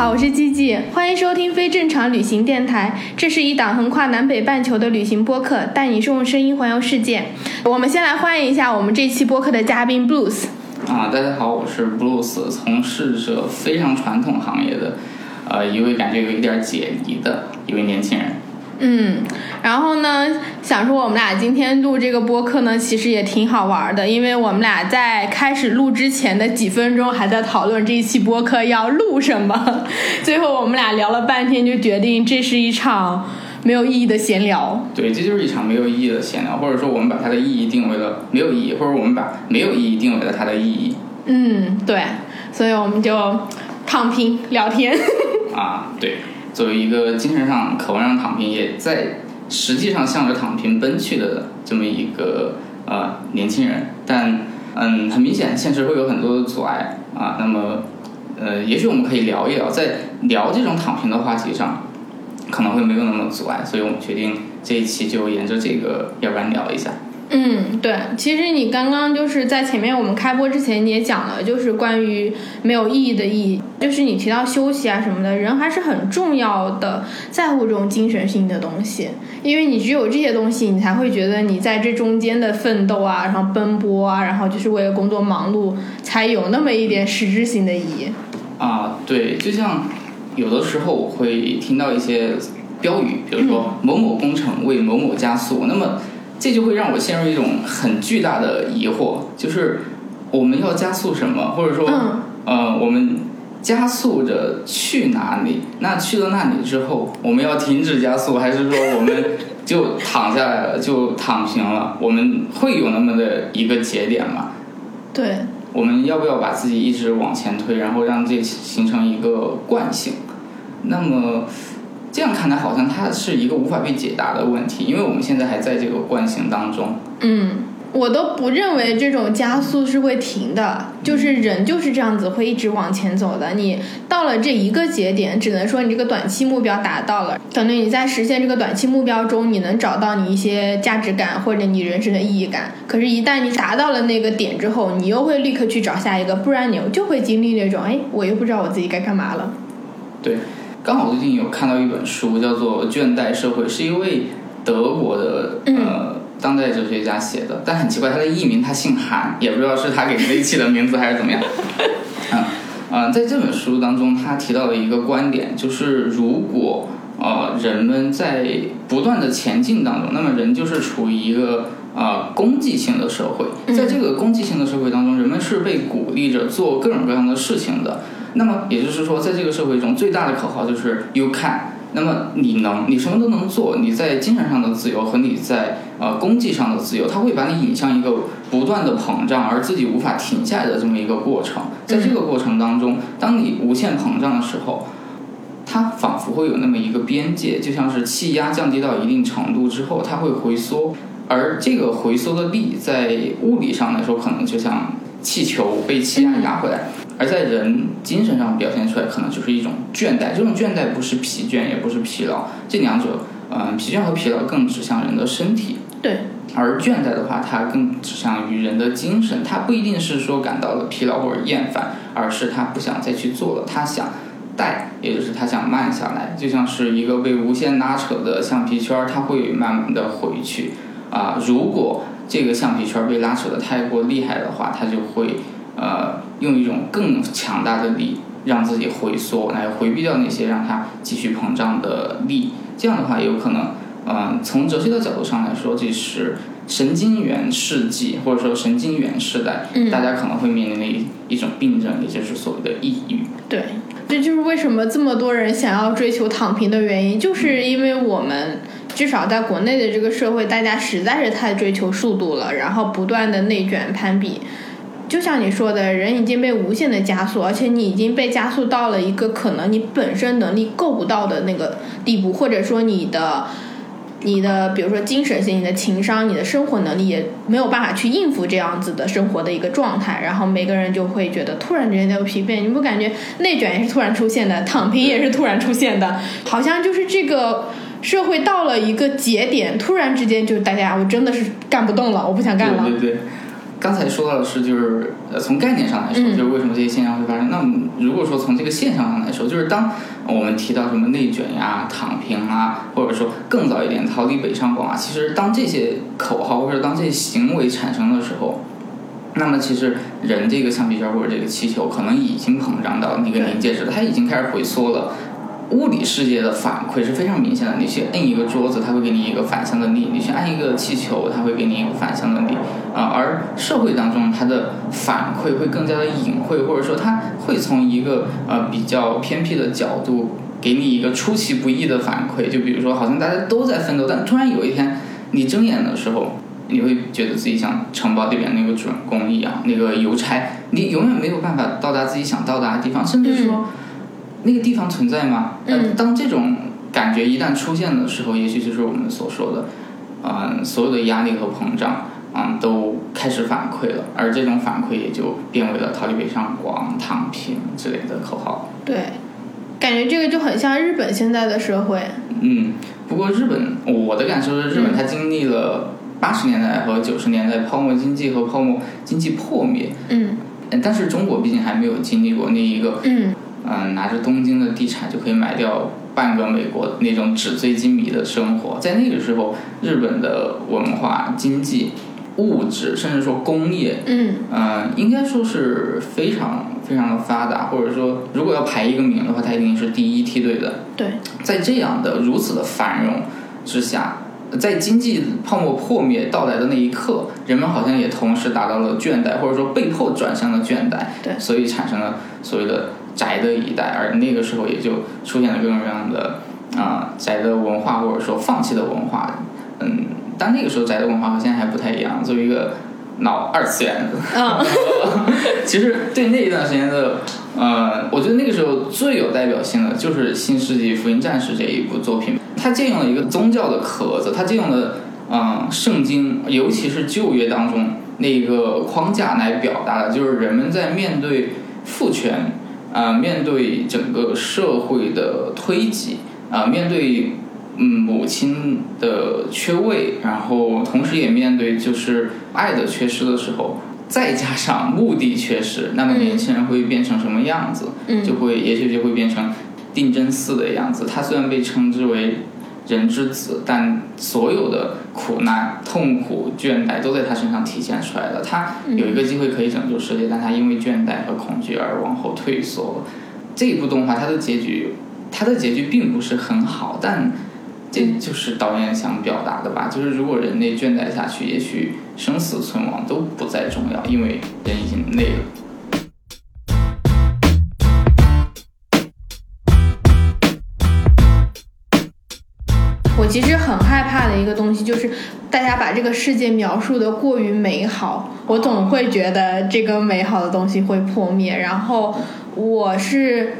好，我是季季，欢迎收听非正常旅行电台。这是一档横跨南北半球的旅行播客，带你用声音环游世界。我们先来欢迎一下我们这期播客的嘉宾 Blues。啊，大家好，我是 Blues，从事着非常传统行业的，呃，一位感觉有一点解离的一位年轻人。嗯，然后呢，想说我们俩今天录这个播客呢，其实也挺好玩的，因为我们俩在开始录之前的几分钟还在讨论这一期播客要录什么，最后我们俩聊了半天，就决定这是一场没有意义的闲聊。对，这就是一场没有意义的闲聊，或者说我们把它的意义定为了没有意义，或者我们把没有意义定为了它的意义。嗯，对，所以我们就躺平聊天。啊，对，作为一个精神上渴望让躺平，也在实际上向着躺平奔去的这么一个呃年轻人，但嗯，很明显现实会有很多的阻碍啊。那么呃，也许我们可以聊一聊，在聊这种躺平的话题上，可能会没有那么阻碍，所以我们决定这一期就沿着这个，要不然聊一下。嗯，对，其实你刚刚就是在前面我们开播之前你也讲了，就是关于没有意义的意义，就是你提到休息啊什么的，人还是很重要的，在乎这种精神性的东西，因为你只有这些东西，你才会觉得你在这中间的奋斗啊，然后奔波啊，然后就是为了工作忙碌，才有那么一点实质性的意义。啊，对，就像有的时候我会听到一些标语，比如说某某工程为某某加速，那么这就会让我陷入一种很巨大的疑惑，就是我们要加速什么，或者说，嗯呃，我们加速着去哪里？那去了那里之后，我们要停止加速，还是说我们就躺下来了，就躺平了？我们会有那么的一个节点吗？对，我们要不要把自己一直往前推，然后让这形成一个惯性？那么这样看来，好像它是一个无法被解答的问题，因为我们现在还在这个惯性当中。嗯，我都不认为这种加速是会停的，就是人就是这样子会一直往前走的。你到了这一个节点，只能说你这个短期目标达到了，可能你在实现这个短期目标中，你能找到你一些价值感或者你人生的意义感。可是，一旦你达到了那个点之后，你又会立刻去找下一个，不然你就会经历那种，哎，我又不知道我自己该干嘛了。对，刚好最近有看到一本书，叫做《倦怠社会》，是一位德国的呃当代哲学家写的，但很奇怪，他的艺名他姓韩，也不知道是他给自己起的名字还是怎么样。嗯呃，在这本书当中，他提到了一个观点，就是如果呃人们在不断的前进当中，那么人就是处于一个呃功绩性的社会，在这个功绩性的社会当中，人们是被鼓励着做各种各样的事情的。那么也就是说，在这个社会中，最大的口号就是 “you can”。那么你能，你什么都能做，你在精神上的自由和你在呃功绩上的自由，它会把你引向一个不断的膨胀，而自己无法停下来的这么一个过程。在这个过程当中，当你无限膨胀的时候，它仿佛会有那么一个边界，就像是气压降低到一定程度之后，它会回缩，而这个回缩的力在物理上来说，可能就像气球被气压压回来。而在人精神上表现出来，可能就是一种倦怠。这种倦怠不是疲倦，也不是疲劳，这两者，嗯、疲倦和疲劳更指向人的身体，对，而倦怠的话，它更指向于人的精神。它不一定是说感到了疲劳或者厌烦，而是他不想再去做了，他想怠，也就是他想慢下来，就像是一个被无限拉扯的橡皮圈儿，它会慢慢的回去。啊、如果这个橡皮圈被拉扯的太过厉害的话，它就会呃用一种更强大的力让自己回缩，来回避掉那些让它继续膨胀的力。这样的话，有可能，嗯、从哲学的角度上来说，这是神经元世纪或者说神经元时代，嗯大家可能会面临的一一种病症，也就是所谓的抑郁。对，这就是为什么这么多人想要追求躺平的原因，就是因为我们至少在国内的这个社会，大家实在是太追求速度了，然后不断的内卷攀比，就像你说的，人已经被无限的加速，而且你已经被加速到了一个可能你本身能力够不到的那个地步，或者说你的。你的比如说精神性、你的情商、你的生活能力也没有办法去应付这样子的生活的一个状态，然后每个人就会觉得突然之间就疲惫。你不感觉内卷也是突然出现的，躺平也是突然出现的，好像就是这个社会到了一个节点，突然之间就大家我真的是干不动了，我不想干了。对对对，刚才说到的是，就是呃，从概念上来说，嗯就是为什么这些现象会发生。那么如果说从这个现象上来说，就是当我们提到什么内卷呀、躺平啊，或者说更早一点逃离北上广啊，其实当这些口号或者当这些行为产生的时候。那么其实人这个橡皮圈或者这个气球可能已经膨胀到那个临界值了，它已经开始回缩了。物理世界的反馈是非常明显的，你去摁一个桌子，它会给你一个反向的力；你去按一个气球，它会给你一个反向的力。啊、而社会当中它的反馈会更加的隐晦，或者说它会从一个呃比较偏僻的角度给你一个出其不意的反馈。就比如说，好像大家都在奋斗，但突然有一天你睁眼的时候，你会觉得自己像城堡里边那个主人公一样，那个邮差，你永远没有办法到达自己想到达的地方，甚至说。那个地方存在吗？呃嗯当这种感觉一旦出现的时候，也许就是我们所说的，嗯、所有的压力和膨胀，嗯、都开始反馈了，而这种反馈也就变为了逃离北上广、躺平之类的口号。对，感觉这个就很像日本现在的社会。嗯，不过日本，我的感受是，日本嗯它经历了八十年代和九十年代泡沫经济和泡沫经济破灭，嗯呃但是中国毕竟还没有经历过那一个嗯嗯，拿着东京的地产就可以买掉半个美国那种纸醉金迷的生活。在那个时候，日本的文化、经济、物质，甚至说工业，嗯嗯，应该说是非常非常的发达，或者说，如果要排一个名的话，它一定是第一梯队的。对，在这样的如此的繁荣之下，在经济泡沫破灭到来的那一刻，人们好像也同时达到了倦怠，或者说被迫转向了倦怠。对所以产生了所谓的宅的一代，而那个时候也就出现了各种各样的啊、宅的文化，或者说放弃的文化。嗯，但那个时候宅的文化和现在还不太一样。作为一个老二次元的，嗯 其实对那一段时间的，呃，我觉得那个时候最有代表性的就是《新世纪福音战士》这一部作品，它借用了一个宗教的壳子，它借用了嗯、圣经，尤其是旧约当中那个框架来表达的，就是人们在面对父权，啊、面对整个社会的推挤，啊、面对嗯母亲的缺位，然后同时也面对就是爱的缺失的时候，再加上目的缺失，那么年轻人会变成什么样子？嗯就会也许就会变成定真寺的样子。他虽然被称之为人之子，但所有的苦难、痛苦、倦怠都在他身上体现出来了。他有一个机会可以拯救世界，但他因为倦怠和恐惧而往后退缩。这一部动画它的结局，它的结局并不是很好，但这就是导演想表达的吧？就是如果人类倦怠下去，也许生死存亡都不再重要，因为人已经累了。其实很害怕的一个东西就是，大家把这个世界描述的过于美好，我总会觉得这个美好的东西会破灭。然后我是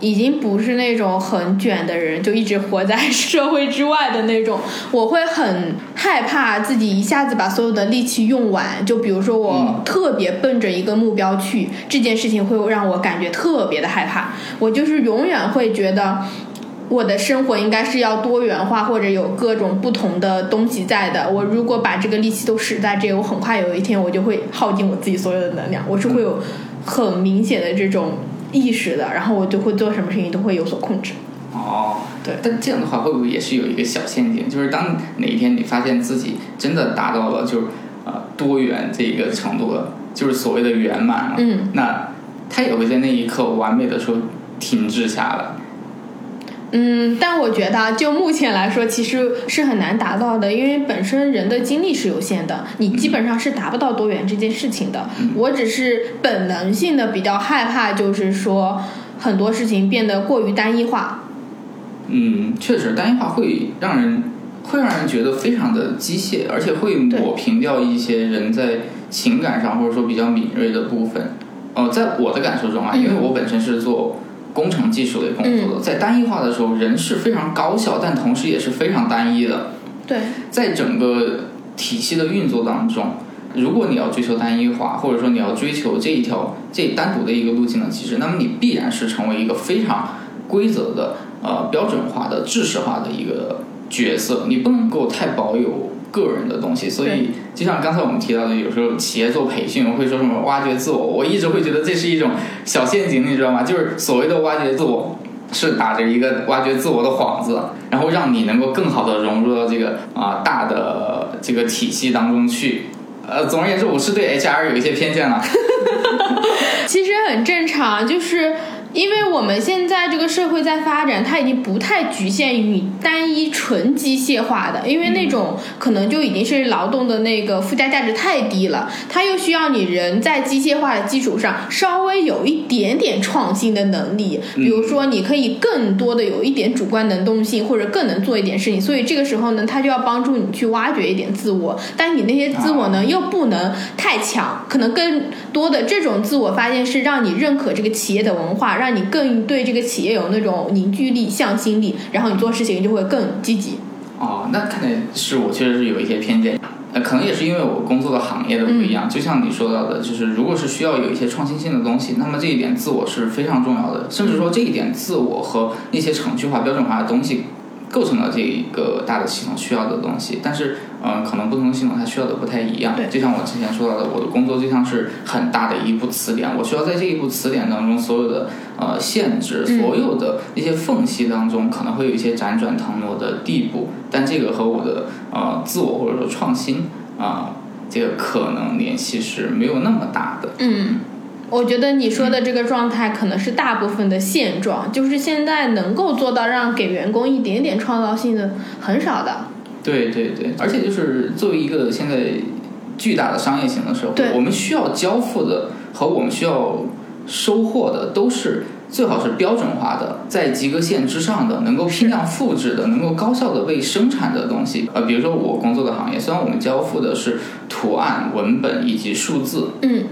已经不是那种很卷的人，就一直活在社会之外的那种。我会很害怕自己一下子把所有的力气用完。就比如说我嗯特别奔着一个目标去，这件事情会让我感觉特别的害怕。我就是永远会觉得。我的生活应该是要多元化，或者有各种不同的东西在的。我如果把这个力气都使在这个，我很快有一天我就会耗尽我自己所有的能量。我是会有很明显的这种意识的，然后我就会做什么事情都会有所控制。哦，对但这样的话，会不会也是有一个小陷阱？就是当哪一天你发现自己真的达到了就是呃多元这个程度了，就是所谓的圆满了，嗯，那它也会在那一刻完美的说停滞下来。嗯，但我觉得啊就目前来说，其实是很难达到的，因为本身人的精力是有限的，你基本上是达不到多元这件事情的。我只是本能性的比较害怕，就是说很多事情变得过于单一化。嗯，确实，单一化会让人会让人觉得非常的机械，而且会抹平掉一些人在情感上或者说比较敏锐的部分。呃，在我的感受中啊，因为我本身是做工程技术类工作的，在单一化的时候，人是非常高效，但同时也是非常单一的。对，在整个体系的运作当中，如果你要追求单一化，或者说你要追求这一条这单独的一个路径的机制，那么你必然是成为一个非常规则的呃标准化的制式化的一个角色，你不能够太保有个人的东西。所以，就像刚才我们提到的，有时候企业做培训会说什么挖掘自我，我一直会觉得这是一种小陷阱，你知道吗？就是所谓的挖掘自我。是打着一个挖掘自我的幌子，然后让你能够更好的融入到这个啊、大的这个体系当中去。呃，总而言之，我是对 HR 有一些偏见了。其实很正常，就是因为我们现在这个社会在发展，它已经不太局限于单一纯机械化的，因为那种可能就已经是劳动的那个附加价值太低了，它又需要你人在机械化的基础上稍微有一点点创新的能力，比如说你可以更多的有一点主观能动性，或者更能做一点事情，所以这个时候呢，它就要帮助你去挖掘一点自我，但你那些自我呢又不能太强，可能更多的这种自我发现是让你认可这个企业的文化，让你更对这个企业有那种凝聚力、向心力，然后你做事情就会更积极。哦，那看来是我确实是有一些偏见，呃，可能也是因为我工作的行业的不一样。就像你说到的，就是如果是需要有一些创新性的东西，那么这一点自我是非常重要的，甚至说这一点自我和那些程序化、标准化的东西。构成了这一个大的系统需要的东西，但是，嗯、可能不同的系统它需要的不太一样。对就像我之前说到的，我的工作就像是很大的一部词典，我需要在这一部词典当中所有的呃限制，嗯所有的一些缝隙当中，可能会有一些辗转腾挪的地步，但这个和我的呃自我或者说创新啊、这个可能联系是没有那么大的。嗯，我觉得你说的这个状态可能是大部分的现状，就是现在能够做到让给员工一点点创造性的很少的。对对对，而且就是作为一个现在巨大的商业型的社会，我们需要交付的和我们需要收获的都是最好是标准化的，在及格线之上的，能够批量复制的，能够高效的被生产的东西。呃，比如说我工作的行业，虽然我们交付的是图案、文本以及数字，嗯，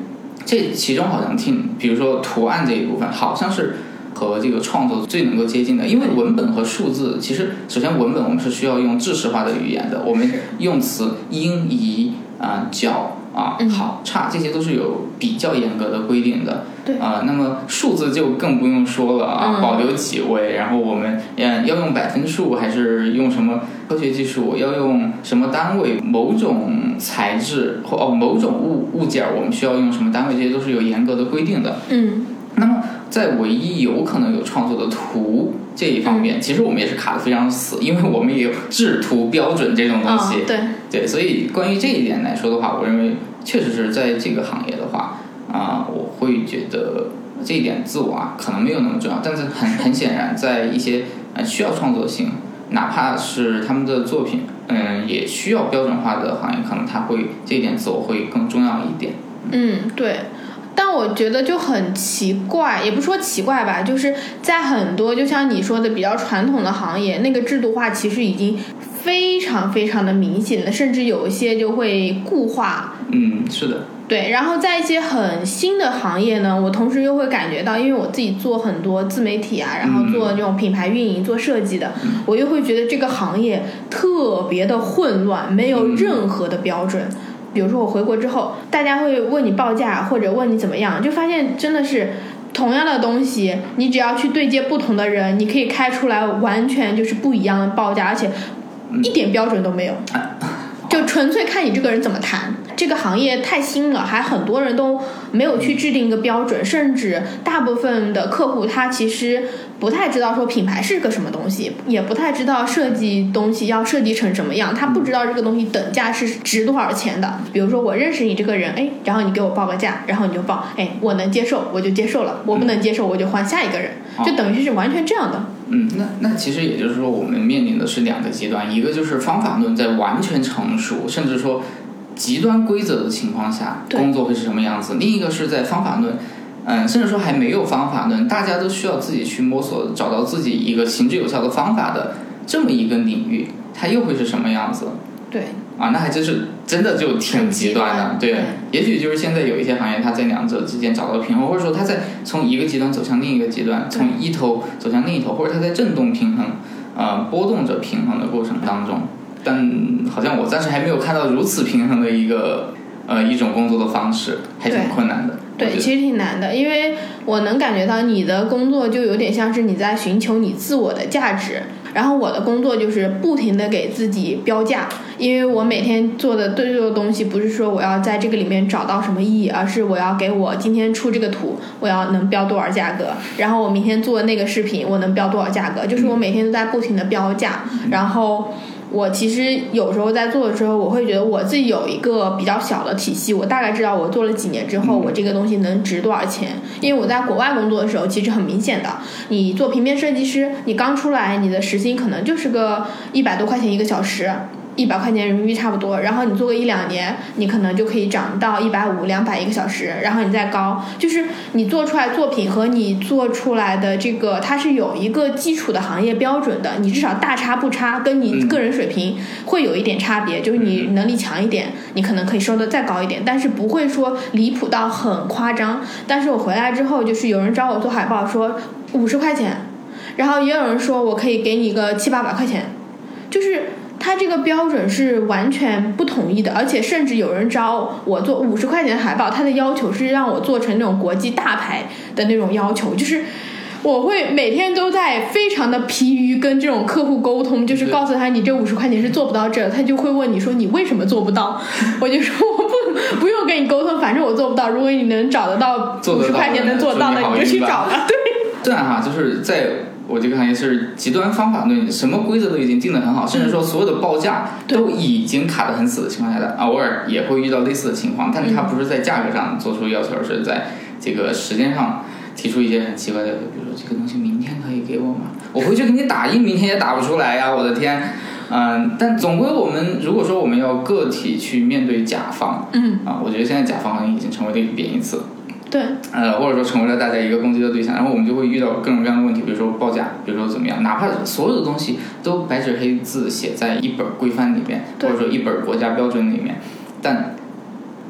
这其中好像听，比如说图案这一部分，好像是和这个创作最能够接近的，因为文本和数字，其实首先文本我们是需要用知识化的语言的，我们用词音仪啊、角啊、好、差这些都是有比较严格的规定的。对啊、那么数字就更不用说了啊，嗯保留几位，然后我们嗯要用百分数还是用什么科学技术，要用什么单位，某种材质或哦某种物物件儿，我们需要用什么单位，这些都是有严格的规定的。嗯，那么在唯一有可能有创作的图这一方面，其实我们也是卡的非常死，因为我们也有制图标准这种东啊、西。对，对，所以关于这一点来说的话，我认为确实是在这个行业的话，啊、我会觉得这一点自我啊可能没有那么重要，但是很很显然，在一些呃需要创作性，哪怕是他们的作品，嗯，也需要标准化的行业，可能他会这一点自我会更重要一点。嗯，对。但我觉得就很奇怪，也不说奇怪吧，就是在很多就像你说的比较传统的行业，那个制度化其实已经非常非常的明显了，甚至有一些就会固化。嗯，是的，对，然后在一些很新的行业呢，我同时又会感觉到，因为我自己做很多自媒体啊，然后做这种品牌运营、做设计的，我又会觉得这个行业特别的混乱，没有任何的标准。比如说我回国之后，大家会问你报价或者问你怎么样，就发现真的是同样的东西，你只要去对接不同的人，你可以开出来完全就是不一样的报价，而且一点标准都没有。就纯粹看你这个人怎么谈。这个行业太新了，还很多人都没有去制定一个标准，甚至大部分的客户他其实不太知道说品牌是个什么东西，也不太知道设计东西要设计成什么样，他不知道这个东西等价是值多少钱的。比如说我认识你这个人，哎，然后你给我报个价，然后你就报，哎，我能接受我就接受了，我不能接受我就换下一个人，就等于是完全这样的。嗯，那那其实也就是说，我们面临的是两个极端，一个就是方法论在完全成熟，甚至说极端规则的情况下，工作会是什么样子；另一个是在方法论，嗯，甚至说还没有方法论，大家都需要自己去摸索，找到自己一个行之有效的方法的这么一个领域，它又会是什么样子？对，啊，那还真是真的就挺极端的。对也许就是现在有一些行业，它在两者之间找到平衡，或者说它在从一个极端走向另一个极端，从一头走向另一头，或者它在震动平衡，呃，波动着平衡的过程当中。但好像我暂时还没有看到如此平衡的一个呃一种工作的方式，还挺困难的。对，其实挺难的，因为我能感觉到你的工作就有点像是你在寻求你自我的价值，然后我的工作就是不停的给自己标价，因为我每天做的对这个东西不是说我要在这个里面找到什么意义，而是我要给我今天出这个图，我要能标多少价格，然后我明天做那个视频，我能标多少价格，就是我每天都在不停的标价，然后。我其实有时候在做的时候，我会觉得我自己有一个比较小的体系，我大概知道我做了几年之后，我这个东西能值多少钱。因为我在国外工作的时候，其实很明显的，你做平面设计师，你刚出来，你的时薪可能就是个一百多块钱一个小时。一百块钱人民币差不多，然后你做个一两年，你可能就可以涨到一百五、两百一个小时，然后你再高，就是你做出来作品和你做出来的这个，它是有一个基础的行业标准的，你至少大差不差，跟你个人水平会有一点差别，就是你能力强一点，你可能可以收的再高一点，但是不会说离谱到很夸张。但是我回来之后，就是有人找我做海报，说五十块钱，然后也有人说我可以给你个七八百块钱，就是。它这个标准是完全不统一的，而且甚至有人招我做五十块钱的海报，他的要求是让我做成那种国际大牌的那种要求，就是我会每天都在非常的疲于跟这种客户沟通，就是告诉他你这五十块钱是做不到这，他就会问你说你为什么做不到，我就说我不不用跟你沟通，反正我做不到，如果你能找得到做得到五十块钱能做到的，你就去找吧，对。这样哈，就是在我这个行业是极端方法论，什么规则都已经定得很好，甚至说所有的报价都已经卡得很死的情况下的，偶尔也会遇到类似的情况，但是它不是在价格上做出要求，而是在这个时间上提出一些很奇怪的，比如说这个东西明天可以给我吗？我回去给你打印，明天也打不出来呀，我的天！嗯，但总归我们如果说我们要个体去面对甲方，嗯啊，我觉得现在甲方好像已经成为了一个贬义词，对，呃，或者说成为了大家一个攻击的对象，然后我们就会遇到各种各样的问题，比如说报价，比如说怎么样，哪怕所有的东西都白纸黑字写在一本规范里面，或者说一本国家标准里面，但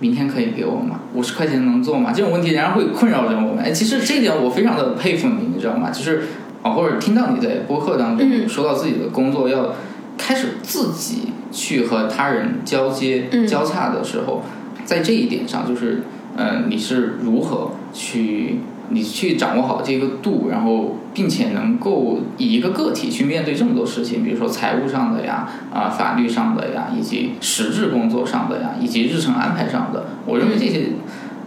明天可以给我吗？五十块钱能做吗？这种问题仍然会困扰着我们。哎，其实这一点我非常的佩服你，你知道吗？就是啊，或者听到你在播客当中嗯说到自己的工作要开始自己去和他人交接、嗯交叉的时候，在这一点上，就是呃，你是如何去你去掌握好这个度，然后并且能够以一个个体去面对这么多事情，比如说财务上的呀、啊、法律上的呀，以及实质工作上的呀，以及日程安排上的，我认为这些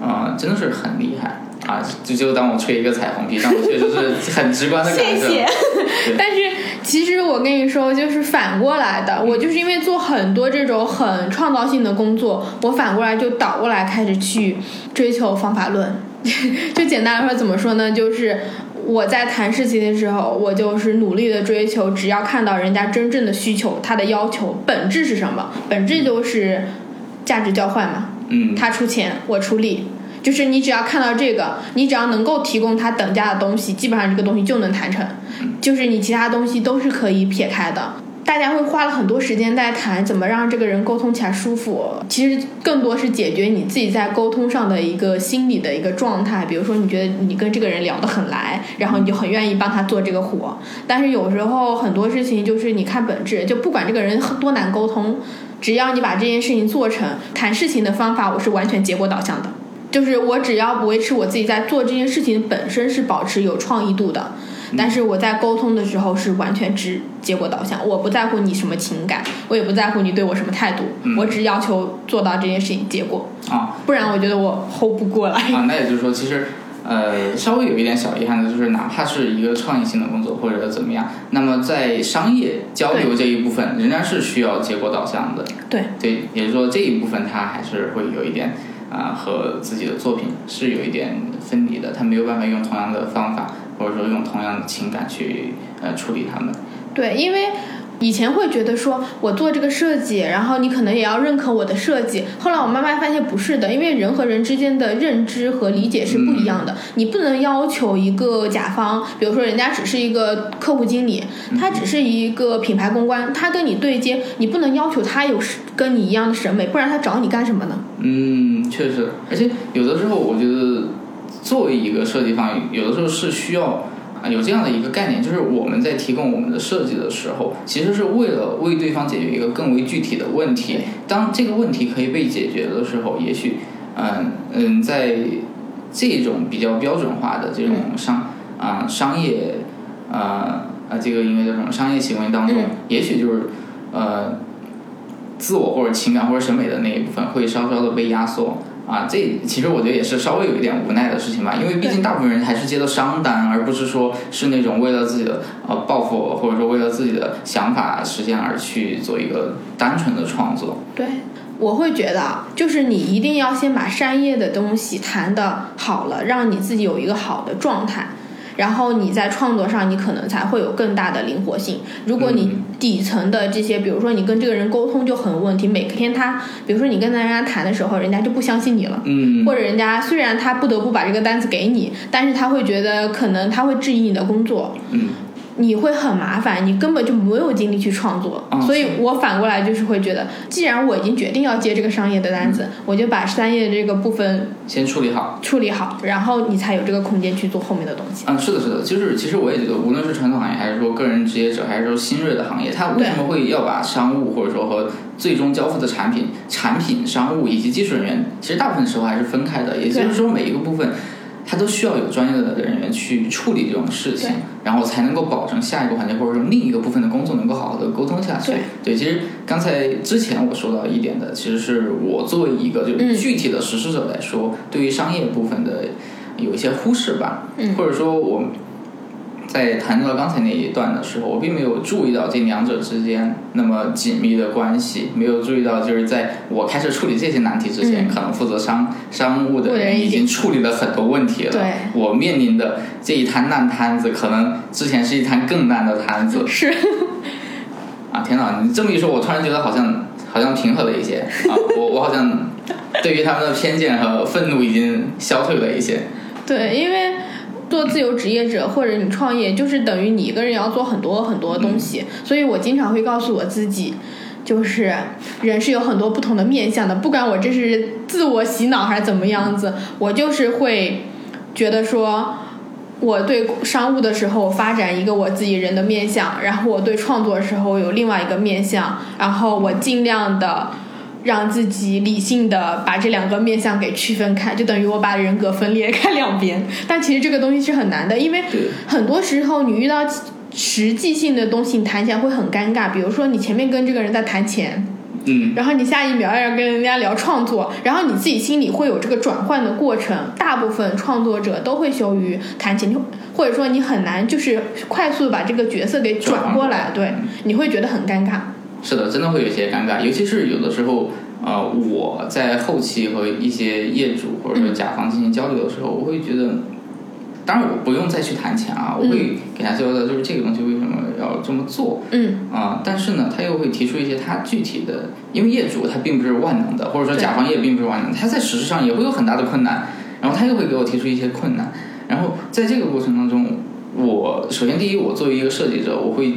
呃真的是很厉害。啊，就就当我吹一个彩虹屁，但我确实是很直观的感受。谢谢。但是其实我跟你说，就是反过来的，我就是因为做很多这种很创造性的工作，我反过来就倒过来开始去追求方法论。就简单来说，怎么说呢？就是我在谈事情的时候，我就是努力的追求，只要看到人家真正的需求，他的要求本质是什么？本质就是价值交换嘛。嗯，他出钱，我出力。就是你只要看到这个，你只要能够提供他等价的东西，基本上这个东西就能谈成。就是你其他东西都是可以撇开的。大家会花了很多时间在谈怎么让这个人沟通起来舒服，其实更多是解决你自己在沟通上的一个心理的一个状态。比如说，你觉得你跟这个人聊得很来，然后你就很愿意帮他做这个活。但是有时候很多事情就是你看本质，就不管这个人多难沟通，只要你把这件事情做成，谈事情的方法我是完全结果导向的。就是我只要维持我自己在做这件事情本身是保持有创意度的，但是我在沟通的时候是完全只结果导向，我不在乎你什么情感，我也不在乎你对我什么态度，嗯我只要求做到这件事情结果，啊不然我觉得我 hold 不过来。啊，那也就是说，其实呃，稍微有一点小遗憾的就是，哪怕是一个创意性的工作或者怎么样，那么在商业交流这一部分，仍然是需要结果导向的。对对，也就是说这一部分它还是会有一点啊、和自己的作品是有一点分离的，他没有办法用同样的方法或者说用同样的情感去呃处理他们。对，因为以前会觉得说我做这个设计，然后你可能也要认可我的设计。后来我慢慢发现不是的，因为人和人之间的认知和理解是不一样的。你不能要求一个甲方，比如说人家只是一个客户经理，他只是一个品牌公关，他跟你对接，你不能要求他有跟你一样的审美，不然他找你干什么呢？嗯，确实，而且有的时候我觉得，作为一个设计方，有的时候是需要啊有这样的一个概念，就是我们在提供我们的设计的时候，其实是为了为对方解决一个更为具体的问题。当这个问题可以被解决的时候，也许，嗯嗯，在这种比较标准化的这种商啊、商业啊啊这个应该叫什么商业行为当中，嗯也许就是呃自我或者情感或者审美的那一部分会稍稍的被压缩啊，这其实我觉得也是稍微有一点无奈的事情吧，因为毕竟大部分人还是接的商单，而不是说是那种为了自己的呃抱负或者说为了自己的想法实现而去做一个单纯的创作。对，我会觉得啊，就是你一定要先把商业的东西谈的好了，让你自己有一个好的状态。然后你在创作上，你可能才会有更大的灵活性。如果你嗯。底层的这些，比如说你跟这个人沟通就很有问题，每天他，比如说你跟人家谈的时候，人家就不相信你了，嗯。或者人家虽然他不得不把这个单子给你，但是他会觉得可能他会质疑你的工作，嗯你会很麻烦，你根本就没有精力去创作。嗯所以我反过来就是会觉得，既然我已经决定要接这个商业的单子，我就把商业这个部分先处理好。处理好，然后你才有这个空间去做后面的东西。嗯，是的，是的，就是其实我也觉得，无论是传统行业，还是说个人职业者，还是说新锐的行业，他为什么会要把商务或者说和最终交付的产品、产品、商务以及技术人员，其实大部分时候还是分开的。也就是说，每一个部分它都需要有专业的人员去处理这种事情，然后才能够保证下一个环节或者说另一个部分的工作能够好好的沟通下去。对。其实刚才之前我说到一点的，其实是我作为一个就嗯具体的实施者来说，对于商业部分的有一些忽视吧，嗯。或者说我在谈到刚才那一段的时候，我并没有注意到这两者之间那么紧密的关系，没有注意到就是在我开始处理这些难题之前，嗯可能负责商商务的人已经处理了很多问题了。对我面临的这一摊烂摊子，可能之前是一摊更烂的摊子。是，啊，天哪！你这么一说，我突然觉得好像好像平和了一些啊，我我好像对于他们的偏见和愤怒已经消退了一些。对，因为做自由职业者或者你创业，就是等于你一个人要做很多很多东西，所以我经常会告诉我自己。就是人是有很多不同的面相的，不管我这是自我洗脑还是怎么样子，我就是会觉得说，我对商务的时候发展一个我自己人的面相，然后我对创作的时候有另外一个面相，然后我尽量的让自己理性的把这两个面相给区分开，就等于我把人格分裂开两边。但其实这个东西是很难的，因为很多时候你遇到实际性的东西，你谈起来会很尴尬。比如说你前面跟这个人在谈钱，嗯，然后你下一秒要跟人家聊创作，然后你自己心里会有这个转换的过程。大部分创作者都会羞于谈钱，或者说你很难就是快速把这个角色给转过来，对，你会觉得很尴尬。是的，真的会有些尴尬，尤其是有的时候，呃，我在后期和一些业主或者说甲方进行交流的时候，我会觉得，当然我不用再去谈钱啊，我会给他交代就是这个东西为什么要这么做，嗯，啊、但是呢，他又会提出一些他具体的，因为业主他并不是万能的，或者说甲方也并不是万能，他在实施上也会有很大的困难，然后他又会给我提出一些困难，然后在这个过程当中，我首先第一，我作为一个设计者，我会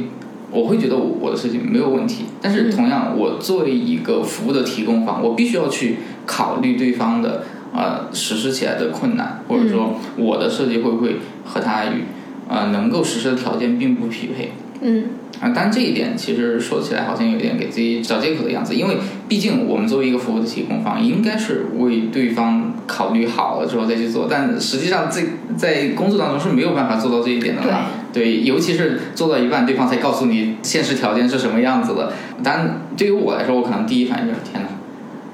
我会觉得我我的设计没有问题，但是同样，我作为一个服务的提供方，我必须要去考虑对方的呃实施起来的困难，或者说我的设计会不会和他与呃能够实施的条件并不匹配。嗯，啊，但这一点其实说起来好像有点给自己找借口的样子，因为毕竟我们作为一个服务的提供方，应该是为对方考虑好了之后再去做，但实际上这在工作当中是没有办法做到这一点的啦。对，尤其是做到一半，对方才告诉你现实条件是什么样子的。当然，对于我来说，我可能第一反应就是天哪，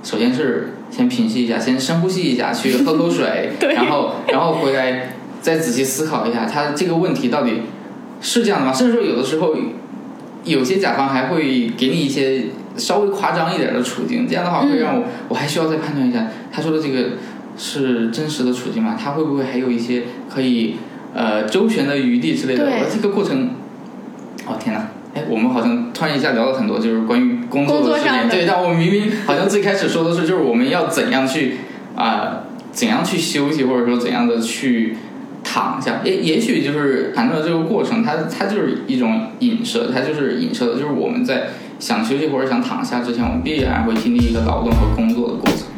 首先是先平息一下，先深呼吸一下，去喝口水，对然后然后回来再仔细思考一下，他这个问题到底是这样的吗？甚至说有的时候，有些甲方还会给你一些稍微夸张一点的处境，这样的话会让我、我还需要再判断一下，他说的这个是真实的处境吗？他会不会还有一些可以呃周旋的余地之类的？对我这个过程，哦天哪，哎，我们好像突然一下聊了很多，就是关于工作的事情。对，但我们明明好像最开始说的是，就是我们要怎样去啊、怎样去休息，或者说怎样的去躺下。也也许就是谈论的这个过程，它它就是一种影射，它就是影射的，就是我们在想休息或者想躺下之前，我们必然会经历一个劳动和工作的过程。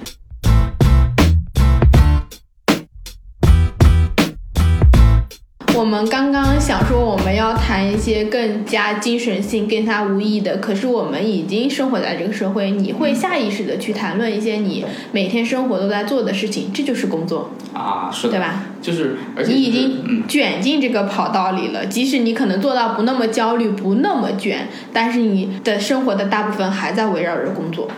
我们刚刚想说我们要谈一些更加精神性、跟他无意义的，可是我们已经生活在这个社会，你会下意识的去谈论一些你每天生活都在做的事情，这就是工作，啊，是的，对吧？就是而且、你已、经嗯。卷进这个跑道里了，即使你可能做到不那么焦虑、不那么卷，但是你的生活的大部分还在围绕着工作。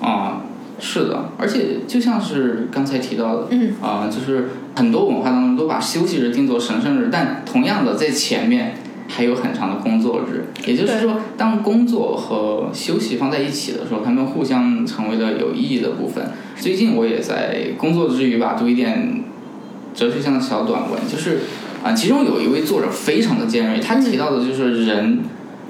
啊、是的，而且就像是刚才提到的，嗯，啊、就是很多文化当中都把休息日定作神圣日，但同样的在前面还有很长的工作日，也就是说，当工作和休息放在一起的时候，他们互相成为了有意义的部分。最近我也在工作之余吧，读一点哲学上的小短文，就是啊、其中有一位作者非常的尖锐，他提到的就是人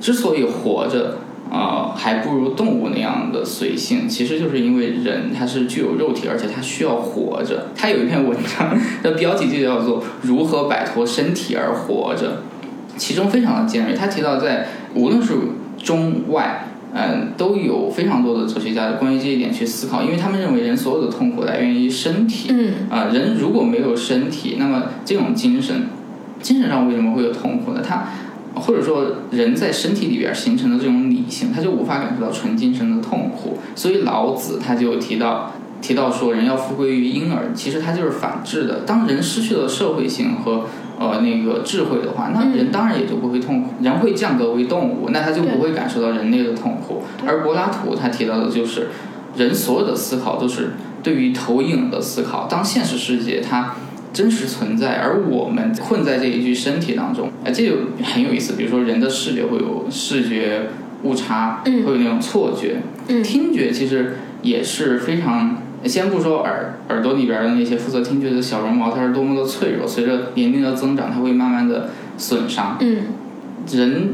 之所以活着。呃，还不如动物那样的随性，其实就是因为人他是具有肉体，而且他需要活着。他有一篇文章 的标题就叫做《如何摆脱身体而活着》，其中非常的尖锐。他提到在无论是中外，嗯、都有非常多的哲学家关于这一点去思考，因为他们认为人所有的痛苦来源于身体。嗯啊、人如果没有身体，那么这种精神，精神上为什么会有痛苦呢？他或者说人在身体里边形成的这种理性，他就无法感受到纯精神的痛苦。所以老子他就提到提到说，人要复归于婴儿，其实他就是反制的。当人失去了社会性和呃那个智慧的话，那嗯人当然也就不会痛苦，人会降格为动物，那他就不会感受到人类的痛苦。而柏拉图他提到的就是，人所有的思考都是对于投影的思考。当现实世界它真实存在，而我们困在这一具身体当中，哎，这就很有意思。比如说，人的视觉会有视觉误差，嗯会有那种错觉。嗯听觉其实也是非常，先不说耳耳朵里边的那些负责听觉的小绒毛，它是多么的脆弱，随着年龄的增长，它会慢慢的损伤。嗯人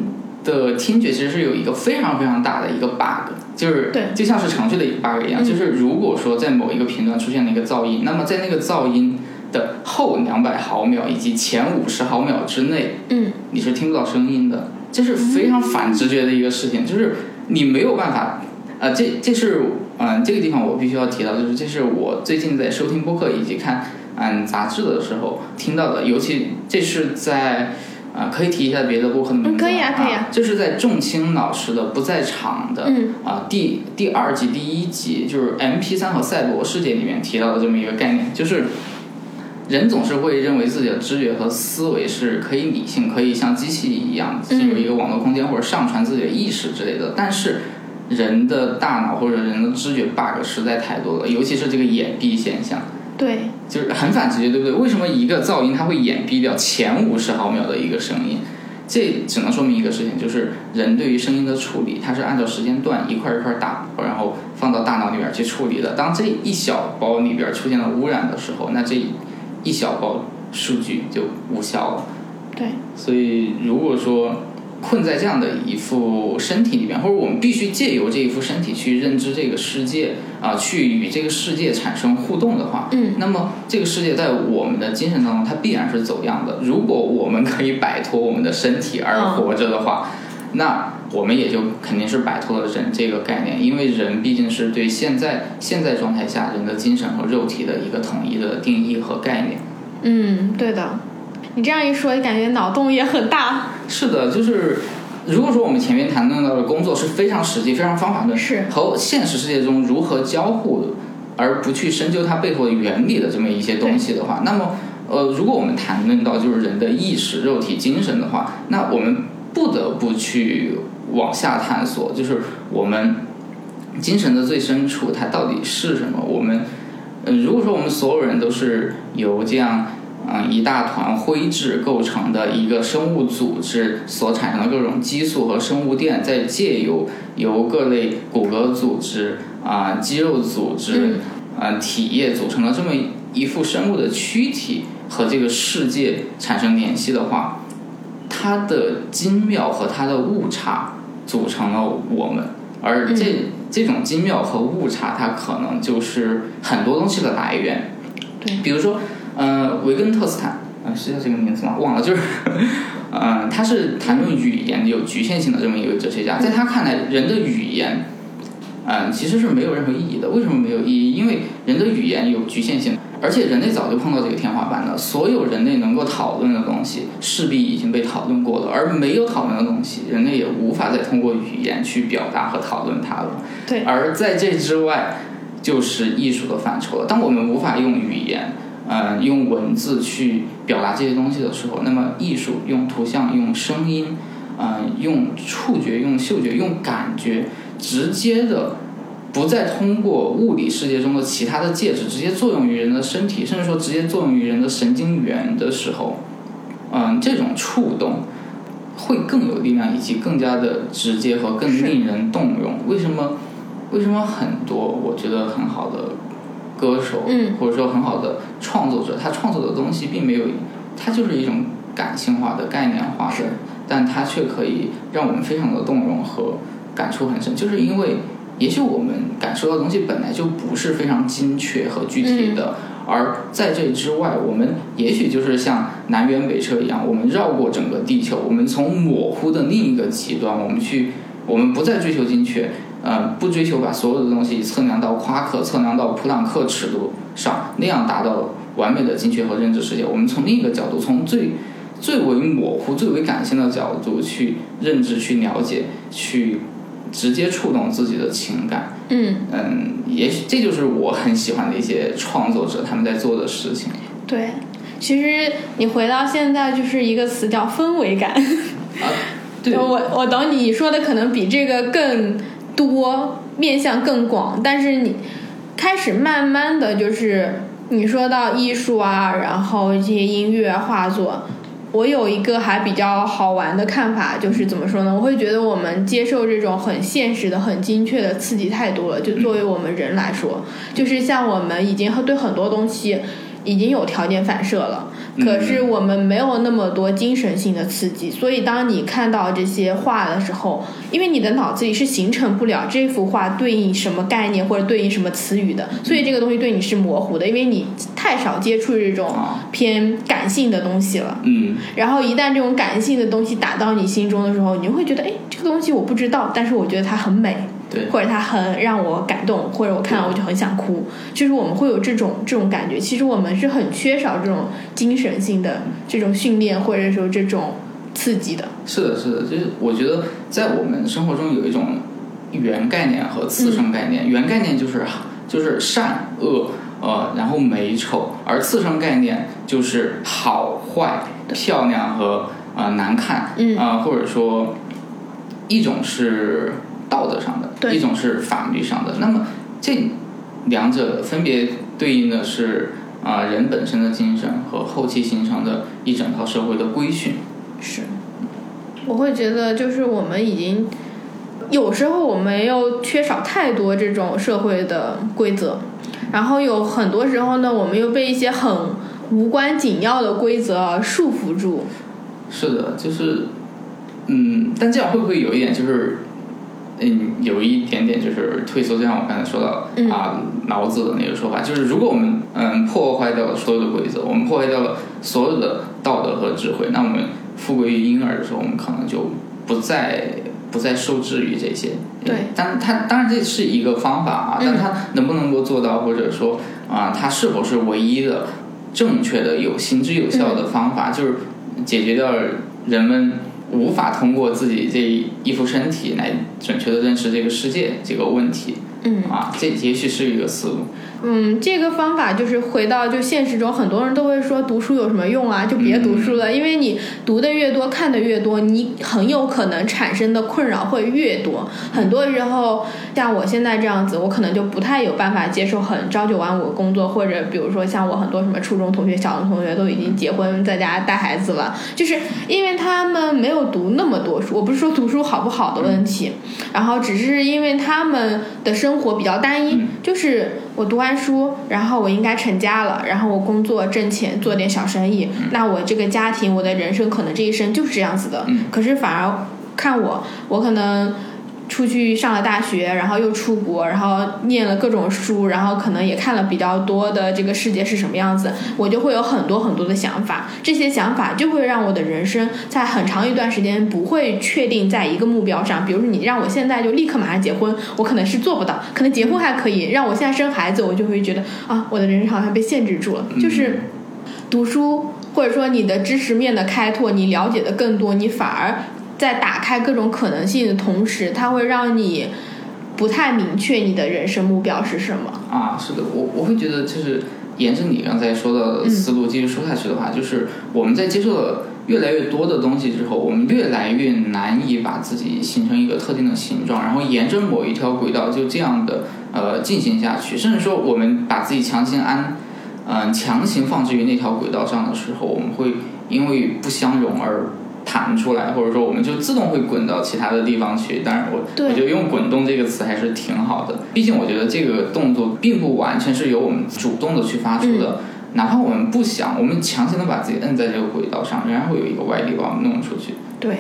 的听觉其实是有一个非常非常大的一个 bug，就是就像是程序的一个 bug 一样，嗯就是如果说在某一个频段出现了一个噪音，那么在那个噪音的后两百毫秒以及前五十毫秒之内，嗯你是听不到声音的，这是非常反直觉的一个事情，就是你没有办法，呃，这这是嗯、呃这个地方我必须要提到，就是这是我最近在收听播客以及看嗯杂志的时候听到的，尤其这是在。啊、可以提一下别的播客的名字可以啊可以啊这是在仲青老师的不在场的，嗯啊，第第二集第一集就是 M P 三和赛博世界里面提到的这么一个概念，就是人总是会认为自己的知觉和思维是可以理性，可以像机器一样进入一个网络空间或者上传自己的意识之类的。但是人的大脑或者人的知觉 bug 实在太多了，尤其是这个掩蔽现象，对，就是很反直觉，对不对？为什么一个噪音它会掩蔽掉前五十毫秒的一个声音？这只能说明一个事情，就是人对于声音的处理，它是按照时间段一块一块打，然后放到大脑里边去处理的。当这一小包里边出现了污染的时候，那这一小包数据就无效了。对，所以如果说困在这样的一副身体里面，或者我们必须借由这一副身体去认知这个世界啊、去与这个世界产生互动的话，嗯那么这个世界在我们的精神当中，它必然是走样的。如果我们可以摆脱我们的身体而活着的话，那我们也就肯定是摆脱了人这个概念，因为人毕竟是对现在现在状态下人的精神和肉体的一个统一的定义和概念。嗯，对的。你这样一说，感觉脑洞也很大。是的，就是如果说我们前面谈论到的工作是非常实际、非常方法论，是和现实世界中如何交互，而不去深究它背后的原理的这么一些东西的话，那么呃，如果我们谈论到就是人的意识、肉体、精神的话，那我们不得不去往下探索，就是我们精神的最深处它到底是什么？我们嗯，如果说我们所有人都是由这样嗯一大团灰质构成的一个生物组织所产生的各种激素和生物电，再借由由各类骨骼组织啊、肌肉组织啊、体液组成了这么一副生物的躯体和这个世界产生联系的话，它它的精妙和它的误差组成了我们，而这、这种精妙和误差，它可能就是很多东西的来源。对，比如说，呃，维根特斯坦，呃，是叫这个名字吗？忘了，就是，呃，他是谈论语言有局限性的这么一个哲学家，在他看来，人的语言。嗯，其实是没有任何意义的。为什么没有意义？因为人的语言有局限性，而且人类早就碰到这个天花板了。所有人类能够讨论的东西，势必已经被讨论过了，而没有讨论的东西，人类也无法再通过语言去表达和讨论它了。对，而在这之外，就是艺术的范畴了。当我们无法用语言，嗯、用文字去表达这些东西的时候，那么艺术用图像、用声音，嗯、用触觉、用嗅觉、用感觉，直接的。不再通过物理世界中的其他的介质直接作用于人的身体，甚至说直接作用于人的神经元的时候，嗯，这种触动会更有力量，以及更加的直接和更令人动容。为什么？为什么很多我觉得很好的歌手，嗯或者说很好的创作者，他创作的东西并没有，他就是一种感性化的、概念化的，但他却可以让我们非常的动容和感触很深，就是因为。也许我们感受到的东西本来就不是非常精确和具体的，而在这之外，我们也许就是像南辕北辙一样，我们绕过整个地球，我们从模糊的另一个极端，我们去，我们不再追求精确，呃，不追求把所有的东西测量到夸克、测量到普朗克尺度上，那样达到完美的精确和认知世界。我们从另一个角度，从最最为模糊、最为感性的角度去认知、去了解、去。直接触动自己的情感，嗯，嗯，也许这就是我很喜欢的一些创作者他们在做的事情。对。其实你回到现在，就是一个词叫氛围感。啊，对，我我懂你说的可能比这个更多，面向更广，但是你开始慢慢的就是你说到艺术啊，然后这些音乐、画作。我有一个还比较好玩的看法，就是怎么说呢？我会觉得我们接受这种很现实的、很精确的刺激太多了。就作为我们人来说，就是像我们已经对很多东西已经有条件反射了，可是我们没有那么多精神性的刺激。所以当你看到这些画的时候，因为你的脑子里是形成不了这幅画对应什么概念或者对应什么词语的，所以这个东西对你是模糊的，因为你太少接触这种偏感性的东西了。嗯，然后一旦这种感性的东西打到你心中的时候，你就会觉得，哎，这个东西我不知道，但是我觉得它很美，对，或者他很让我感动，或者我看了我就很想哭。就是我们会有这种这种感觉。其实我们是很缺少这种精神性的这种训练，或者说这种刺激的。是的，是的，就是我觉得在我们生活中有一种原概念和次生概念，原概念就是就是善恶，呃，然后美丑，而次生概念就是好坏、漂亮和呃难看，嗯啊、或者说一种是道德上的，一种是法律上的。那么这两者分别对应的是啊、人本身的精神和后期形成的一整套社会的规训。是，我会觉得就是我们已经有时候我们又缺少太多这种社会的规则，然后有很多时候呢，我们又被一些很无关紧要的规则束缚住。是的，就是，嗯，但这样会不会有一点就是，嗯，有一点点就是退缩？就像我刚才说到、嗯啊，老子的那个说法，就是如果我们嗯破坏掉了所有的规则，我们破坏掉了所有的道德和智慧，那我们复归于婴儿的时候，我们可能就不再不再受制于这些。对但它当然这是一个方法啊，但它能不能够做到，或者说啊，它是否是唯一的、正确的、有行之有效的方法，就是解决掉人们无法通过自己这一副身体来准确的认识这个世界这个问题嗯啊，这也许是一个思路。嗯，这个方法就是回到就现实中，很多人都会说读书有什么用啊？就别读书了，因为你读的越多，看的越多，你很有可能产生的困扰会越多。很多时候，像我现在这样子，我可能就不太有办法接受很朝九晚五的工作，或者比如说像我很多什么初中同学、小学同学都已经结婚在家带孩子了，就是因为他们没有读那么多书。我不是说读书好不好的问题，然后只是因为他们的生活比较单一，嗯就是我读完书，然后我应该成家了，然后我工作挣钱，做点小生意，那我这个家庭，我的人生可能这一生就是这样子的。嗯可是反而看我，我可能出去上了大学，然后又出国，然后念了各种书，然后可能也看了比较多的这个世界是什么样子，我就会有很多很多的想法，这些想法就会让我的人生在很长一段时间不会确定在一个目标上。比如说你让我现在就立刻马上结婚，我可能是做不到，可能结婚还可以，让我现在生孩子，我就会觉得啊，我的人生好像被限制住了，就是读书。或者说你的知识面的开拓，你了解的更多，你反而在打开各种可能性的同时，它会让你不太明确你的人生目标是什么。啊，是的，我我会觉得就是沿着你刚才说的思路继续说下去的话，就是我们在接受了越来越多的东西之后，我们越来越难以把自己形成一个特定的形状，然后沿着某一条轨道就这样的呃进行下去，甚至说我们把自己强行安嗯、强行放置于那条轨道上的时候，我们会因为不相容而。弹出来，或者说我们就自动会滚到其他的地方去。当然我，对我觉得用“滚动”这个词还是挺好的。毕竟我觉得这个动作并不完全是由我们主动的去发出的，哪怕我们不想，我们强行的把自己摁在这个轨道上，仍然会有一个外力把我们弄出去。对，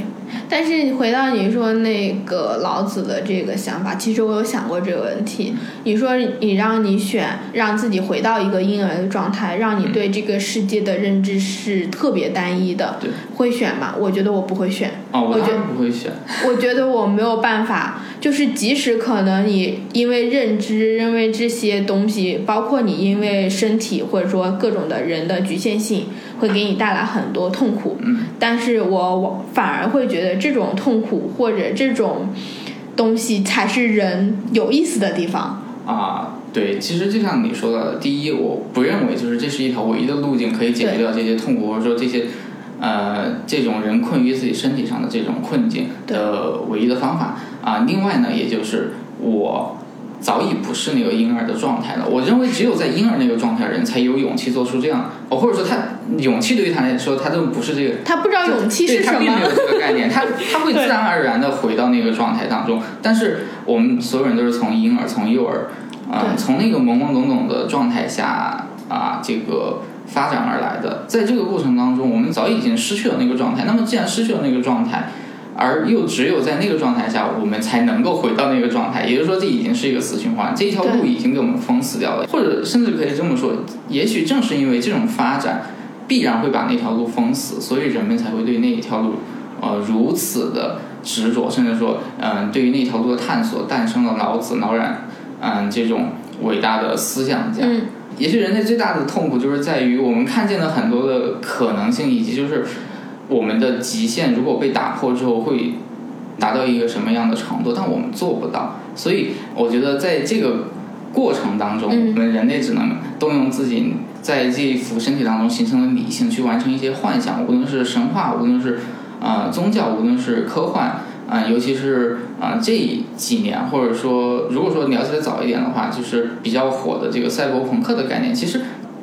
但是回到你说那个老子的这个想法，其实我有想过这个问题。你说你让你选，让自己回到一个婴儿的状态，让你对这个世界的认知是特别单一的，对，会选吗？我觉得我不会选。哦，我我觉当然不会选。我觉得我没有办法，就是即使可能你因为认知，因为这些东西，包括你因为身体或者说各种的人的局限性，会给你带来很多痛苦。嗯，但是我我反而会觉得这种痛苦或者这种东西才是人有意思的地方。啊，对，其实就像你说的，第一，我不认为就是这是一条唯一的路径可以解决掉这些痛苦，或者说这些呃这种人困于自己身体上的这种困境的唯一的方法啊。另外呢，也就是我早已不是那个婴儿的状态了。我认为只有在婴儿那个状态人才有勇气做出这样，哦，或者说他勇气对于他来说，他都不是这个他不知道勇气是什么他并没有么，这个概念，他他会自然而然的回到那个状态当中。但是我们所有人都是从婴儿、从幼儿，啊、对从那个懵懵懂懂的状态下啊、这个发展而来的。在这个过程当中，我们早已经失去了那个状态。那么既然失去了那个状态，而又只有在那个状态下，我们才能够回到那个状态。也就是说，这已经是一个死循环，这一条路已经给我们封死掉了。或者甚至可以这么说，也许正是因为这种发展，必然会把那条路封死，所以人们才会对那一条路，呃，如此的执着，甚至说，嗯、对于那条路的探索，诞生了老子、老冉，嗯、这种伟大的思想家。嗯，也许人类最大的痛苦就是在于我们看见了很多的可能性，以及就是我们的极限如果被打破之后会达到一个什么样的程度，但我们做不到。所以我觉得在这个过程当中，嗯我们人类只能动用自己在这一副身体当中形成的理性去完成一些幻想，无论是神话，无论是呃宗教，无论是科幻。啊、尤其是啊、这几年，或者说，如果说了解的早一点的话，就是比较火的这个赛博朋克的概念，其实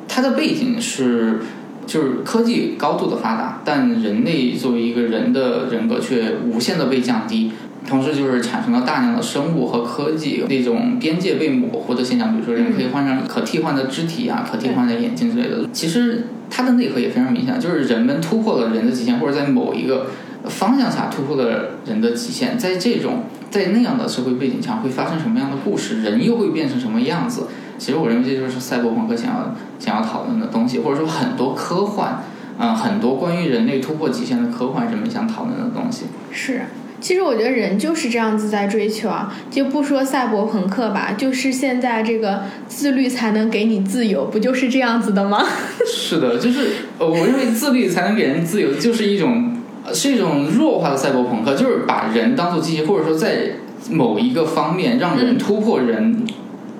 它的背景是就是科技高度的发达，但人类作为一个人的人格却无限的被降低，同时就是产生了大量的生物和科技那种边界被模糊的现象，比如说人可以换上可替换的肢体啊、可替换的眼睛之类的。其实它的内核也非常明显，就是人们突破了人的极限，或者在某一个方向下突破了人的极限，在这种在那样的社会背景下会发生什么样的故事，人又会变成什么样子？其实我认为这就是赛博朋克想要想要讨论的东西，或者说很多科幻，嗯、很多关于人类突破极限的科幻，人们想讨论的东西。是。其实我觉得人就是这样子在追求啊，就不说赛博朋克吧，就是现在这个自律才能给你自由，不就是这样子的吗？是的，就是呃，我认为自律才能给人自由，就是一种呃是一种弱化的赛博朋克，就是把人当做机器，或者说在某一个方面让人嗯突破人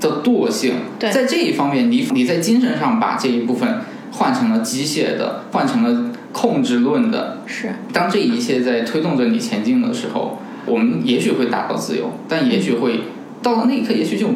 的惰性。对在这一方面，你你在精神上把这一部分换成了机械的，换成了控制论的。是，当这一切在推动着你前进的时候，我们也许会达到自由，但也许会到了那一刻，也许就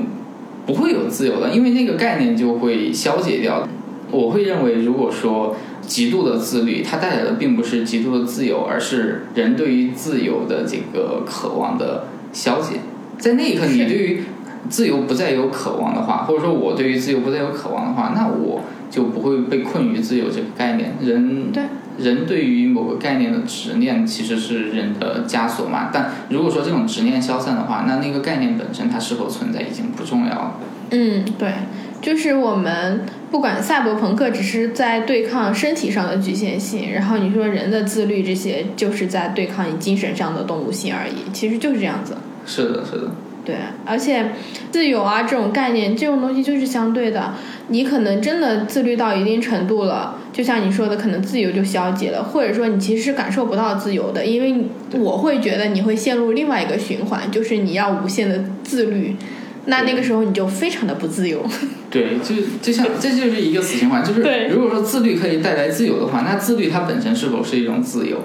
不会有自由了，因为那个概念就会消解掉。我会认为，如果说极度的自律，它带来的并不是极度的自由，而是人对于自由的这个渴望的消解。在那一刻，你对于自由不再有渴望的话，或者说我对于自由不再有渴望的话，那我就不会被困于自由这个概念。人对人对于某个概念的执念其实是人的枷锁嘛。但如果说这种执念消散的话，那那个概念本身它是否存在已经不重要了。嗯，对，就是我们不管赛博朋克只是在对抗身体上的局限性，然后你说人的自律这些就是在对抗你精神上的动物性而已，其实就是这样子。是的，是的，对，而且自由啊这种概念，这种东西就是相对的。你可能真的自律到一定程度了，就像你说的，可能自由就消解了，或者说你其实是感受不到自由的，因为我会觉得你会陷入另外一个循环，就是你要无限的自律，那那个时候你就非常的不自由。对，就就像这就是一个死循环，就是如果说自律可以带来自由的话，那自律它本身是否是一种自由？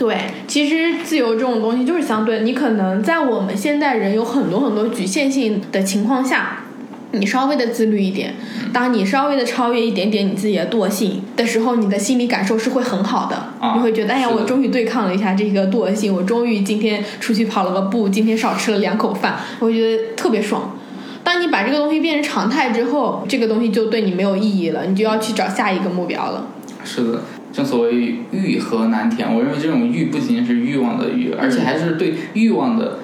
对，其实自由这种东西就是相对，你可能在我们现代人有很多很多局限性的情况下，你稍微的自律一点，当你稍微的超越一点点你自己的惰性的时候，你的心理感受是会很好的，啊你会觉得，哎呀，我终于对抗了一下这个惰性，我终于今天出去跑了个步，今天少吃了两口饭，我会觉得特别爽。当你把这个东西变成常态之后，这个东西就对你没有意义了，你就要去找下一个目标了。是的，正所谓欲壑难填。我认为这种欲不仅仅是欲望的欲，而且还是对欲望的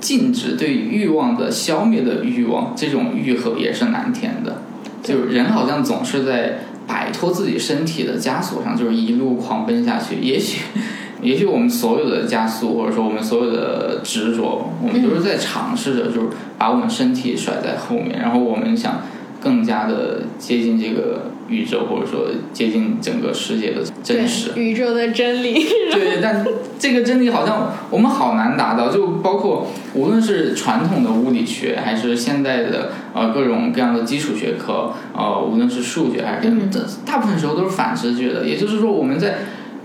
禁止、对欲望的消灭的欲望，这种欲壑也是难填的。就是人好像总是在摆脱自己身体的枷锁上，就是一路狂奔下去。也许，也许我们所有的加速，或者说我们所有的执着，我们都是在尝试着，就是把我们身体甩在后面，然后我们想更加的接近这个宇宙，或者说接近整个世界的真实。宇宙的真理。对，但这个真理好像我们好难达到，就包括无论是传统的物理学，还是现代的呃各种各样的基础学科，呃，无论是数学还是这样，嗯这大部分时候都是反直觉的。也就是说，我们在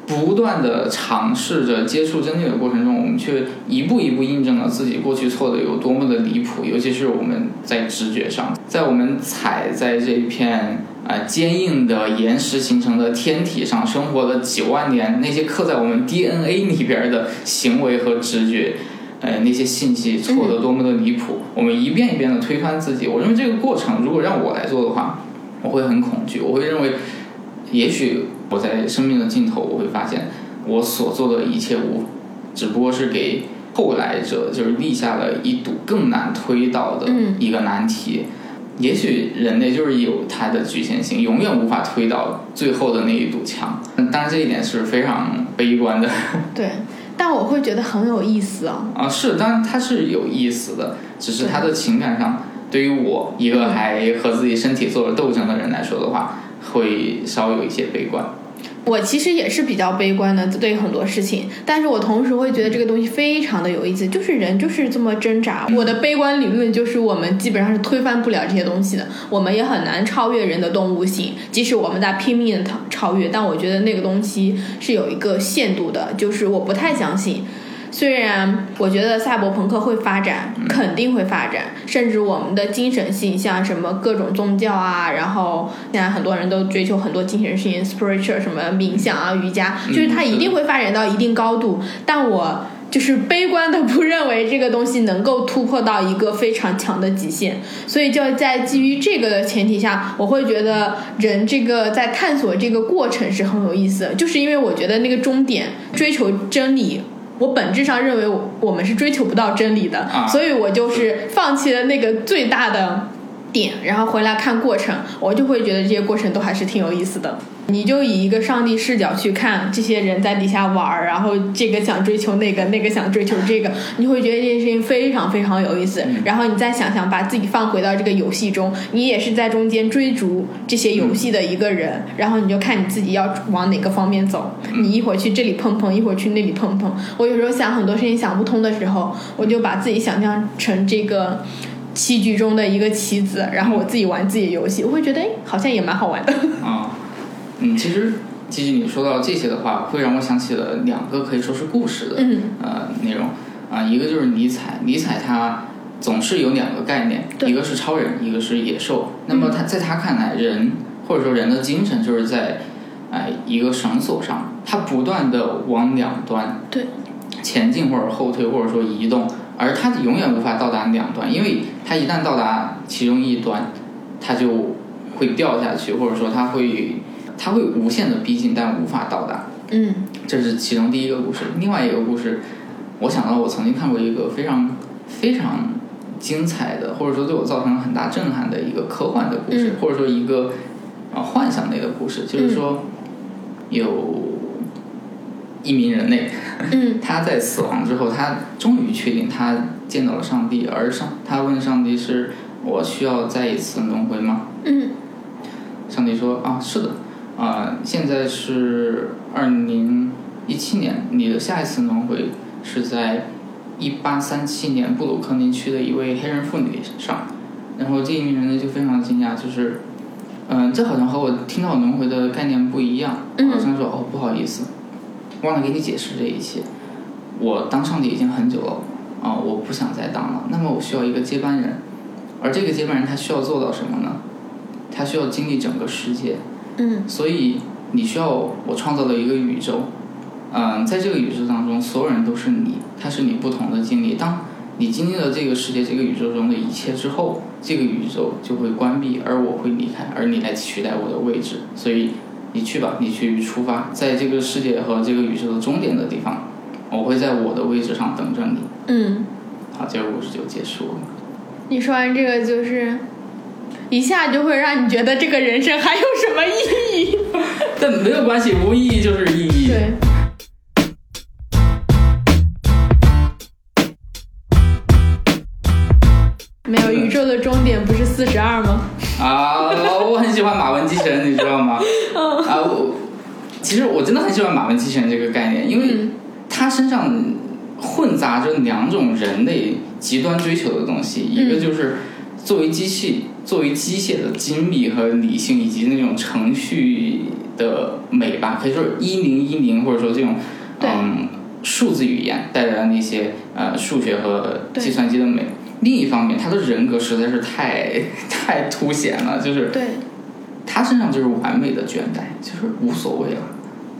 不断的尝试着接触真理的过程中，我们却一步一步印证了自己过去错的有多么的离谱，尤其是我们在直觉上，在我们踩在这一片呃坚硬的岩石形成的天体上生活了几万年，那些刻在我们 DNA 里边的行为和直觉。呃，那些信息错得多么的离谱，我们一遍一遍的推翻自己。我认为这个过程，如果让我来做的话，我会很恐惧，我会认为，也许我在生命的尽头，我会发现我所做的一切无，只不过是给后来者就是立下了一堵更难推倒的嗯一个难题。也许人类就是有它的局限性，永远无法推倒最后的那一堵墙。当然，这一点是非常悲观的 对，但我会觉得很有意思啊。啊。是，当然它是有意思的，只是它的情感上，对于我一个还和自己身体做了斗争的人来说的话，会稍有一些悲观。我其实也是比较悲观的，对于很多事情，但是我同时会觉得这个东西非常的有意思，就是人就是这么挣扎。我的悲观理论就是我们基本上是推翻不了这些东西的，我们也很难超越人的动物性，即使我们在拼命的超超越，但我觉得那个东西是有一个限度的，就是我不太相信。虽然我觉得赛博朋克会发展，肯定会发展，甚至我们的精神性，像什么各种宗教啊，然后现在很多人都追求很多精神性 spiritual 什么冥想啊、瑜伽，就是它一定会发展到一定高度。但我就是悲观的不认为这个东西能够突破到一个非常强的极限，所以就在基于这个的前提下，我会觉得人这个在探索这个过程是很有意思的，就是因为我觉得那个终点追求真理。我本质上认为我我们是追求不到真理的，啊。所以我就是放弃了那个最大的点，然后回来看过程，我就会觉得这些过程都还是挺有意思的。你就以一个上帝视角去看这些人在底下玩儿，然后这个想追求那个，那个想追求这个，你会觉得这件事情非常非常有意思。然后你再想想把自己放回到这个游戏中，你也是在中间追逐这些游戏的一个人，然后你就看你自己要往哪个方面走。你一会儿去这里碰碰，一会儿去那里碰碰。我有时候想很多事情想不通的时候，我就把自己想象成这个。棋局中的一个棋子，然后我自己玩自己的游戏，我会觉得哎，好像也蛮好玩的。啊，嗯，其实其实你说到这些的话，会让我想起了两个可以说是故事的、嗯呃内容啊、一个就是尼采，尼采他总是有两个概念，一个是超人，一个是野兽。那么他在他看来，人或者说人的精神就是在哎、一个绳索上，他不断的往两端对前进或者后退，或者说移动，而它永远无法到达两端，因为它一旦到达其中一端，它就会掉下去，或者说它会它会无限的逼近，但无法到达。嗯这是其中第一个故事。另外一个故事，我想到我曾经看过一个非常非常精彩的，或者说对我造成了很大震撼的一个科幻的故事，嗯或者说一个呃幻想类的故事，就是说有一名人类，嗯 他在死亡之后，他终于确定他见到了上帝，而上他问上帝是：“我需要再一次轮回吗？”嗯上帝说啊，是的，啊、现在是二零一七年，你的下一次轮回是在一八三七年布鲁克林区的一位黑人妇女上。然后这一名人类就非常惊讶，就是，嗯、这好像和我听到轮回的概念不一样。嗯好像说哦，不好意思，忘了给你解释这一切。我当上帝已经很久了，啊、我不想再当了。那么我需要一个接班人，而这个接班人他需要做到什么呢？他需要经历整个世界，嗯所以你需要我创造了一个宇宙，嗯，在这个宇宙当中，所有人都是你，他是你不同的经历。当你经历了这个世界、这个宇宙中的一切之后，这个宇宙就会关闭，而我会离开，而你来取代我的位置。所以你去吧，你去出发，在这个世界和这个宇宙的终点的地方，我会在我的位置上等着你。嗯，好，这个故事就结束了。你说完这个就是。一下就会让你觉得这个人生还有什么意义？但没有关系，无意义就是意义。对，没有宇宙的终点不是四十二吗？啊，我很喜欢马文机器人，你知道吗？啊，我其实我真的很喜欢马文机器人这个概念，因为嗯它身上混杂着两种人类极端追求的东西，一个就是作为机器、作为机械的精密和理性，以及那种程序的美吧，可以说一零一零，或者说这种嗯数字语言带来的那些呃数学和计算机的美。另一方面，他的人格实在是太 太凸显了，就是对，他身上就是完美的倦怠，就是无所谓了，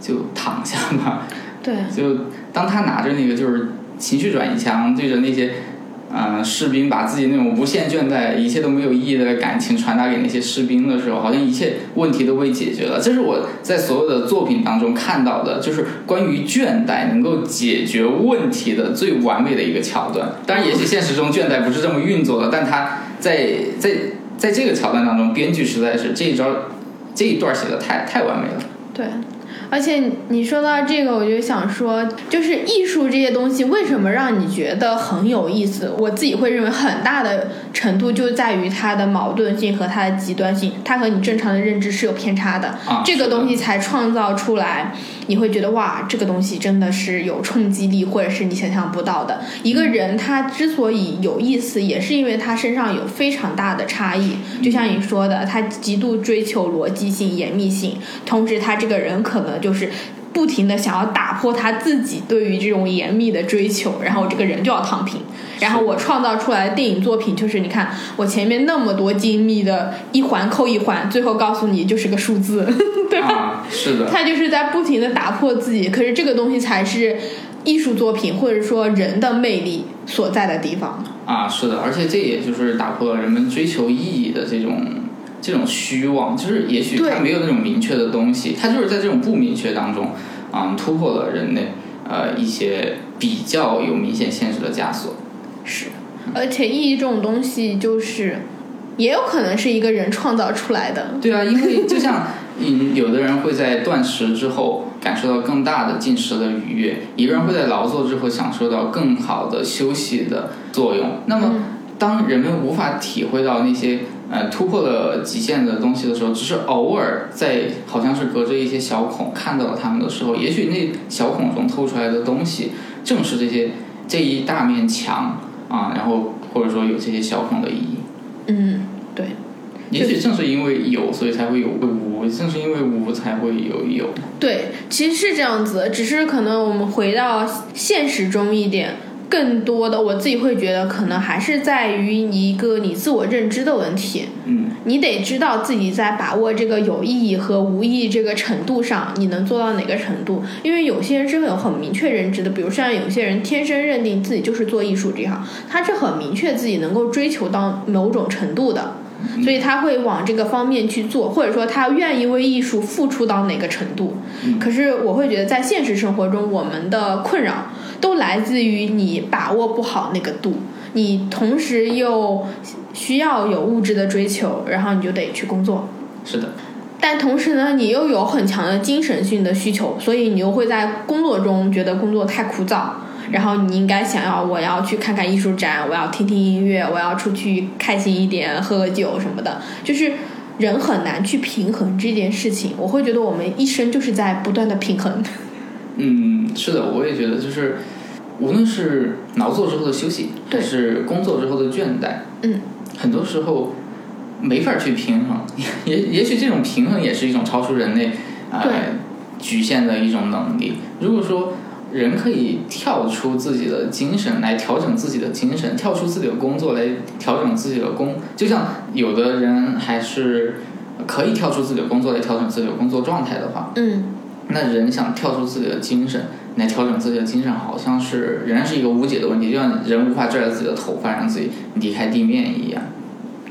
就躺下吧。对，就当他拿着那个就是情绪转移枪对着那些嗯、呃士兵，把自己那种无限倦怠、一切都没有意义的感情传达给那些士兵的时候，好像一切问题都被解决了。这是我在所有的作品当中看到的，就是关于倦怠能够解决问题的最完美的一个桥段。当然，也许现实中倦怠不是这么运作的，但他在在在这个桥段当中，编剧实在是这一招这一段写的太太完美了。对，而且你说到这个，我就想说，就是艺术这些东西为什么让你觉得很有意思？我自己会认为很大的程度就在于它的矛盾性和它的极端性，它和你正常的认知是有偏差的。啊这个东西才创造出来，你会觉得哇，这个东西真的是有冲击力，或者是你想象不到的。一个人他之所以有意思，也是因为他身上有非常大的差异。就像你说的，他极度追求逻辑性、严密性，同时他这个人可能就是。不停的想要打破他自己对于这种严密的追求，然后这个人就要躺平。然后我创造出来的电影作品就是，你看我前面那么多精密的一环扣一环，最后告诉你就是个数字，对吧？啊，是的，他就是在不停的打破自己，可是这个东西才是艺术作品或者说人的魅力所在的地方。啊，是的，而且这也就是打破了人们追求意义的这种这种虚妄，就是也许他没有那种明确的东西，他就是在这种不明确当中，嗯，突破了人类呃一些比较有明显限制的枷锁。是，而且意义这种东西就是，也有可能是一个人创造出来的。对啊，因为就像嗯，有的人会在断食之后感受到更大的进食的愉悦，一个人会在劳作之后享受到更好的休息的作用。那么，当人们无法体会到那些呃突破了极限的东西的时候，只是偶尔在好像是隔着一些小孔看到了他们的时候，也许那小孔中透出来的东西，正是这些这一大面墙啊，然后或者说有这些小孔的意义。嗯，对，也许正是因为有，所以才会有无；正是因为无，才会有有。对，其实是这样子，只是可能我们回到现实中一点，更多的我自己会觉得，可能还是在于一个你自我认知的问题。嗯你得知道自己在把握这个有意义和无意义这个程度上，你能做到哪个程度？因为有些人是会有很明确认知的，比如像有些人天生认定自己就是做艺术这一行，他是很明确自己能够追求到某种程度的，所以他会往这个方面去做，或者说他愿意为艺术付出到哪个程度。可是我会觉得，在现实生活中，我们的困扰都来自于你把握不好那个度，你同时又需要有物质的追求，然后你就得去工作。是的，但同时呢，你又有很强的精神性的需求，所以你又会在工作中觉得工作太枯燥，然后你应该想要我要去看看艺术展，我要听听音乐，我要出去开心一点，喝喝酒什么的，就是人很难去平衡这件事情。我会觉得我们一生就是在不断的平衡。嗯，是的，我也觉得就是，无论是劳作之后的休息，还是工作之后的倦怠，嗯，很多时候没法去平衡。也也许这种平衡也是一种超出人类呃局限的一种能力。如果说人可以跳出自己的精神来调整自己的精神，跳出自己的工作来调整自己的工，就像有的人还是可以跳出自己的工作来调整自己的工作状态的话，嗯，那人想跳出自己的精神来调整自己的精神，好像是仍然是一个无解的问题，就像人无法拽着自己的头发让自己离开地面一样。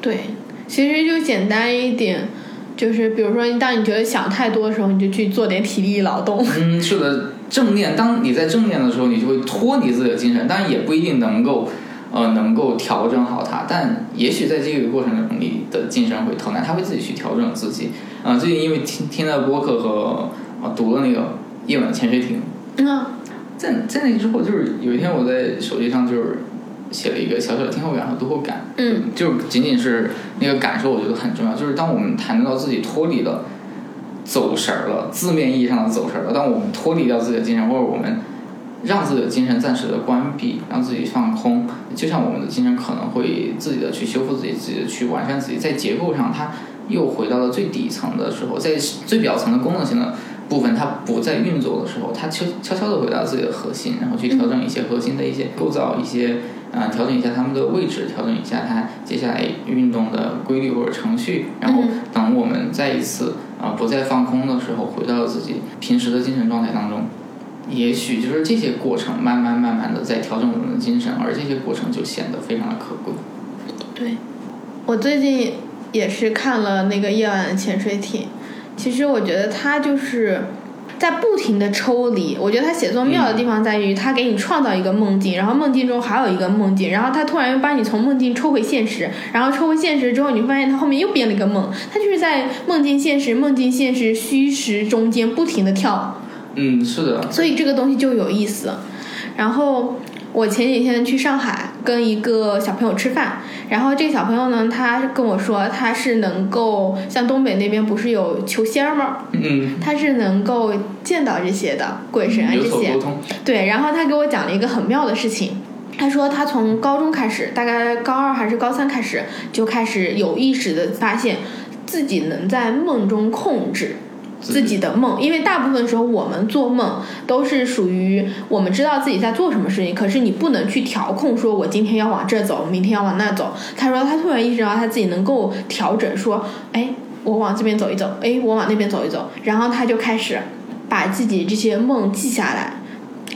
对，其实就简单一点。就是比如说，当你觉得想太多的时候，你就去做点体力劳动。嗯，是的，正念。当你在正念的时候，你就会脱离自己的精神，当然也不一定能够，呃，能够调整好它。但也许在这个过程中，你的精神会偷懒，他会自己去调整自己。啊、最近因为听听了播客和啊、读了那个夜晚潜水艇，嗯在在那之后，就是有一天我在手机上就是写了一个小小的听后感和读后感，嗯，就仅仅是那个感受，我觉得很重要。就是当我们谈到自己脱离了走神儿了，字面意义上的走神儿了，当我们脱离掉自己的精神，或者我们让自己的精神暂时的关闭，让自己放空，就像我们的精神可能会自己的去修复自己，自己的去完善自己，在结构上它又回到了最底层的时候，在最表层的功能性的部分它不再运作的时候，它悄悄悄的回到自己的核心，然后去调整一些核心的一些构造，一些啊、呃调整一下它们的位置，调整一下它接下来运动的规律或者程序，然后嗯等我们再一次啊、不再放空的时候，回到自己平时的精神状态当中。也许就是这些过程，慢慢慢慢的在调整我们的精神，而这些过程就显得非常的可贵。对，我最近也是看了那个夜晚的潜水艇，其实我觉得他就是在不停的抽离。我觉得他写作妙的地方在于，他给你创造一个梦境，然后梦境中还有一个梦境，然后他突然又把你从梦境抽回现实，然后抽回现实之后，你会发现他后面又编了一个梦，他就是在梦境现实、梦境现实、虚实中间不停的跳。嗯，是的，所以这个东西就有意思。然后我前几天去上海跟一个小朋友吃饭，然后这个小朋友呢，他跟我说他是能够像东北那边不是有求仙儿吗？嗯，他是能够见到这些的鬼神啊这些对，然后他给我讲了一个很妙的事情。他说，他从高中开始，大概高二还是高三开始，就开始有意识的发现自己能在梦中控制自己的梦，因为大部分时候我们做梦都是属于我们知道自己在做什么事情，可是你不能去调控，说我今天要往这走，明天要往那走。他说他突然意识到他自己能够调整，说，哎，我往这边走一走，哎，我往那边走一走，然后他就开始把自己这些梦记下来。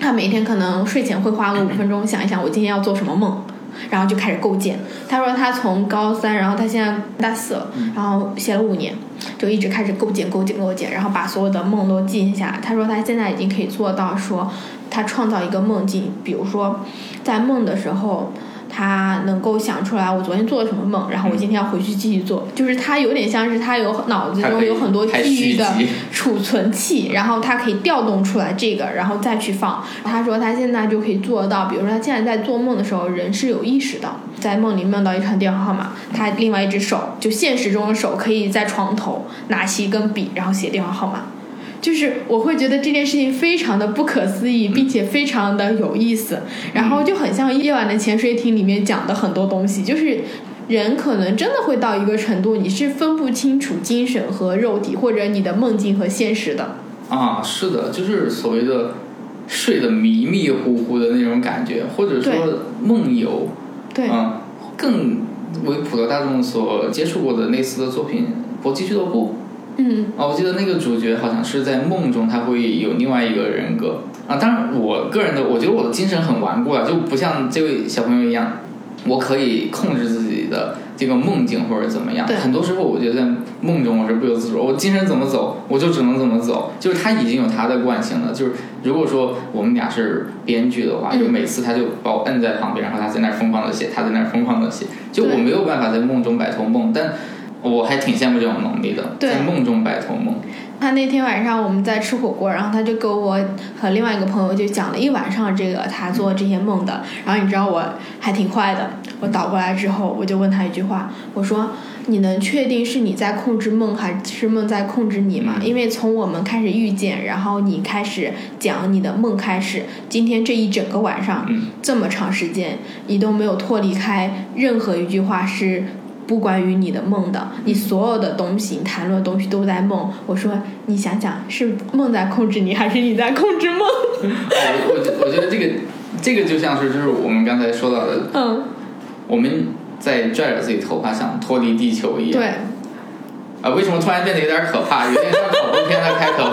他每天可能睡前会花个五分钟想一想，我今天要做什么梦，然后就开始构建。他说他从高三，然后他现在大四了，然后写了五年，就一直开始构建、构建、构建，然后把所有的梦都记下来。他说他现在已经可以做到说，他创造一个梦境，比如说在梦的时候。他能够想出来我昨天做了什么梦，然后我今天要回去继续做，就是他有点像是他有脑子中有很多记忆的储存器，然后他可以调动出来这个，然后再去放。他说他现在就可以做到，比如说他现在在做梦的时候，人是有意识的，在梦里梦到一串电话号码，他另外一只手就现实中的手可以在床头拿起一根笔，然后写电话号码。就是我会觉得这件事情非常的不可思议，并且非常的有意思，然后就很像夜晚的潜水艇里面讲的很多东西，就是人可能真的会到一个程度，你是分不清楚精神和肉体，或者你的梦境和现实的。啊，是的，就是所谓的睡得迷迷糊糊的那种感觉，或者说梦游，对，啊，更为普罗大众所接触过的类似的作品《搏击俱乐部》。嗯啊，我记得那个主角好像是在梦中，他会有另外一个人格啊。当然，我个人的，我觉得我的精神很顽固啊，就不像这位小朋友一样，我可以控制自己的这个梦境或者怎么样对。很多时候，我觉得在梦中我是不由自主，我精神怎么走，我就只能怎么走。就是他已经有他的惯性了。就是如果说我们俩是编剧的话，嗯就每次他就把我摁在旁边，然后他在那儿疯狂的写，他在那儿疯狂的写，就我没有办法在梦中摆脱梦，但。我还挺羡慕这种能力的，对在梦中摆脱梦。他那天晚上我们在吃火锅，然后他就跟我和另外一个朋友就讲了一晚上这个他做这些梦的。然后你知道我还挺坏的，我倒过来之后我就问他一句话，我说：“你能确定是你在控制梦，还是梦在控制你吗？”嗯因为从我们开始遇见，然后你开始讲你的梦开始，今天这一整个晚上，嗯这么长时间，你都没有脱离开任何一句话是不关于你的梦的，你所有的东西，你谈论的东西都在梦。我说，你想想，是梦在控制你，还是你在控制梦？我我觉我觉得这个这个就像是就是我们刚才说到的，嗯，我们在拽着自己头发想脱离地球一样。对，啊，为什么突然变得有点可怕？有点像恐怖片的开头。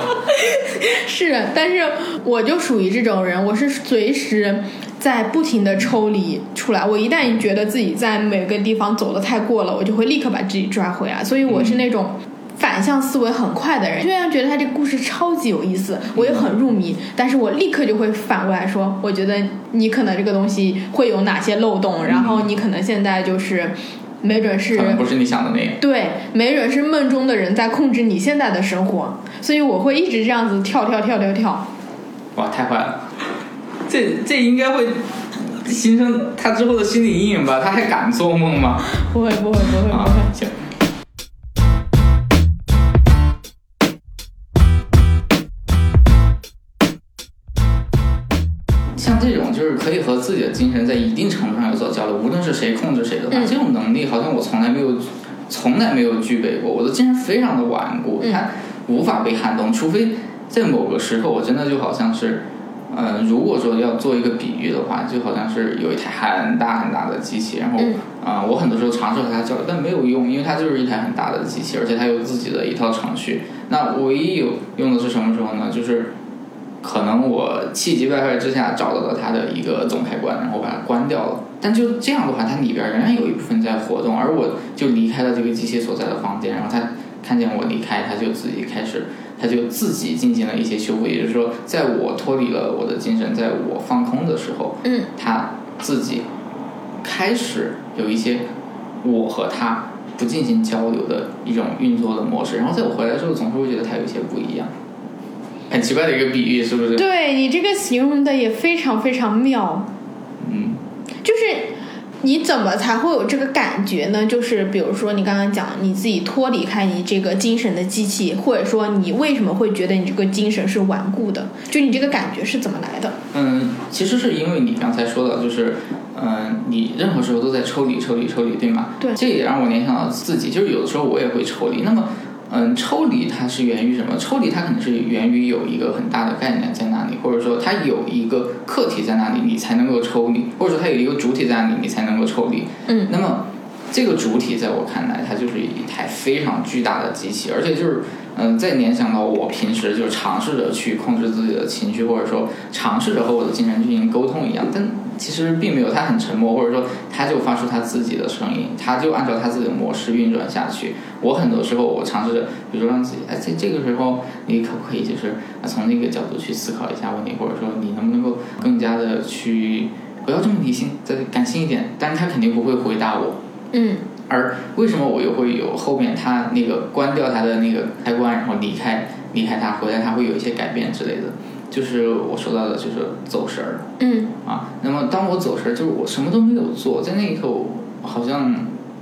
是，但是我就属于这种人，我是随时在不停的抽离出来。我一旦觉得自己在每个地方走的太过了，我就会立刻把自己抓回来。所以我是那种。反向思维很快的人，虽然觉得他这个故事超级有意思，我也很入迷，但是我立刻就会反过来说，我觉得你可能这个东西会有哪些漏洞，然后你可能现在就是，没准是可能不是你想的那样。对，没准是梦中的人在控制你现在的生活，所以我会一直这样子跳跳跳跳跳。哇，太坏了！这这应该会形成他之后的心理阴影吧？他还敢做梦吗？不会不会不会不啊会，，行。像这种就是可以和自己的精神在一定程度上有所交流，无论是谁控制谁的话，嗯这种能力好像我从来没有，从来没有具备过。我的精神非常的顽固，嗯它无法被撼动，除非在某个时刻，我真的就好像是，呃，如果说要做一个比喻的话，就好像是有一台很大很大的机器，然后，嗯啊、我很多时候尝试和它交流，但没有用，因为它就是一台很大的机器，而且它有自己的一套程序。那唯一有用的是什么时候呢？就是可能我气急败坏之下找到了它的一个总开关，然后把它关掉了。但就这样的话，它里边仍然有一部分在活动，而我就离开了这个机器所在的房间，然后它看见我离开，它就自己开始，它就自己进行了一些修复。也就是说，在我脱离了我的精神，在我放空的时候，嗯他自己开始有一些我和他不进行交流的一种运作的模式。然后在我回来之后，总是会觉得他有一些不一样。很奇怪的一个比喻，是不是？对你这个形容的也非常非常妙，嗯，就是你怎么才会有这个感觉呢？就是比如说你刚刚讲你自己脱离开你这个精神的机器，或者说你为什么会觉得你这个精神是顽固的？就你这个感觉是怎么来的？嗯，其实是因为你刚才说的，就是，嗯，你任何时候都在抽离、抽离、抽离，对吗？对这也让我联想到自己，就是有的时候我也会抽离。那么，嗯，抽离它是源于什么？抽离它可能是源于有一个很大的概念在那里，或者说它有一个客体在那里，你才能够抽离，或者说它有一个主体在那里，你才能够抽离。嗯那么这个主体在我看来，它就是一台非常巨大的机器，而且就是，嗯、再联想到我平时就尝试着去控制自己的情绪，或者说尝试着和我的精神进行沟通一样，但其实并没有，它很沉默，或者说它就发出它自己的声音，它就按照它自己的模式运转下去。我很多时候我尝试着，比如说让自己，哎，在这个时候你可不可以就是从那个角度去思考一下问题，或者说你能不能够更加的去不要这么理性，再感性一点，但是他肯定不会回答我。嗯而为什么我又会有后面他那个关掉他的那个开关，然后离开离开他，回来他会有一些改变之类的，就是我说到的，就是走神儿嗯啊。那么当我走神儿，就是我什么都没有做，在那一刻，我好像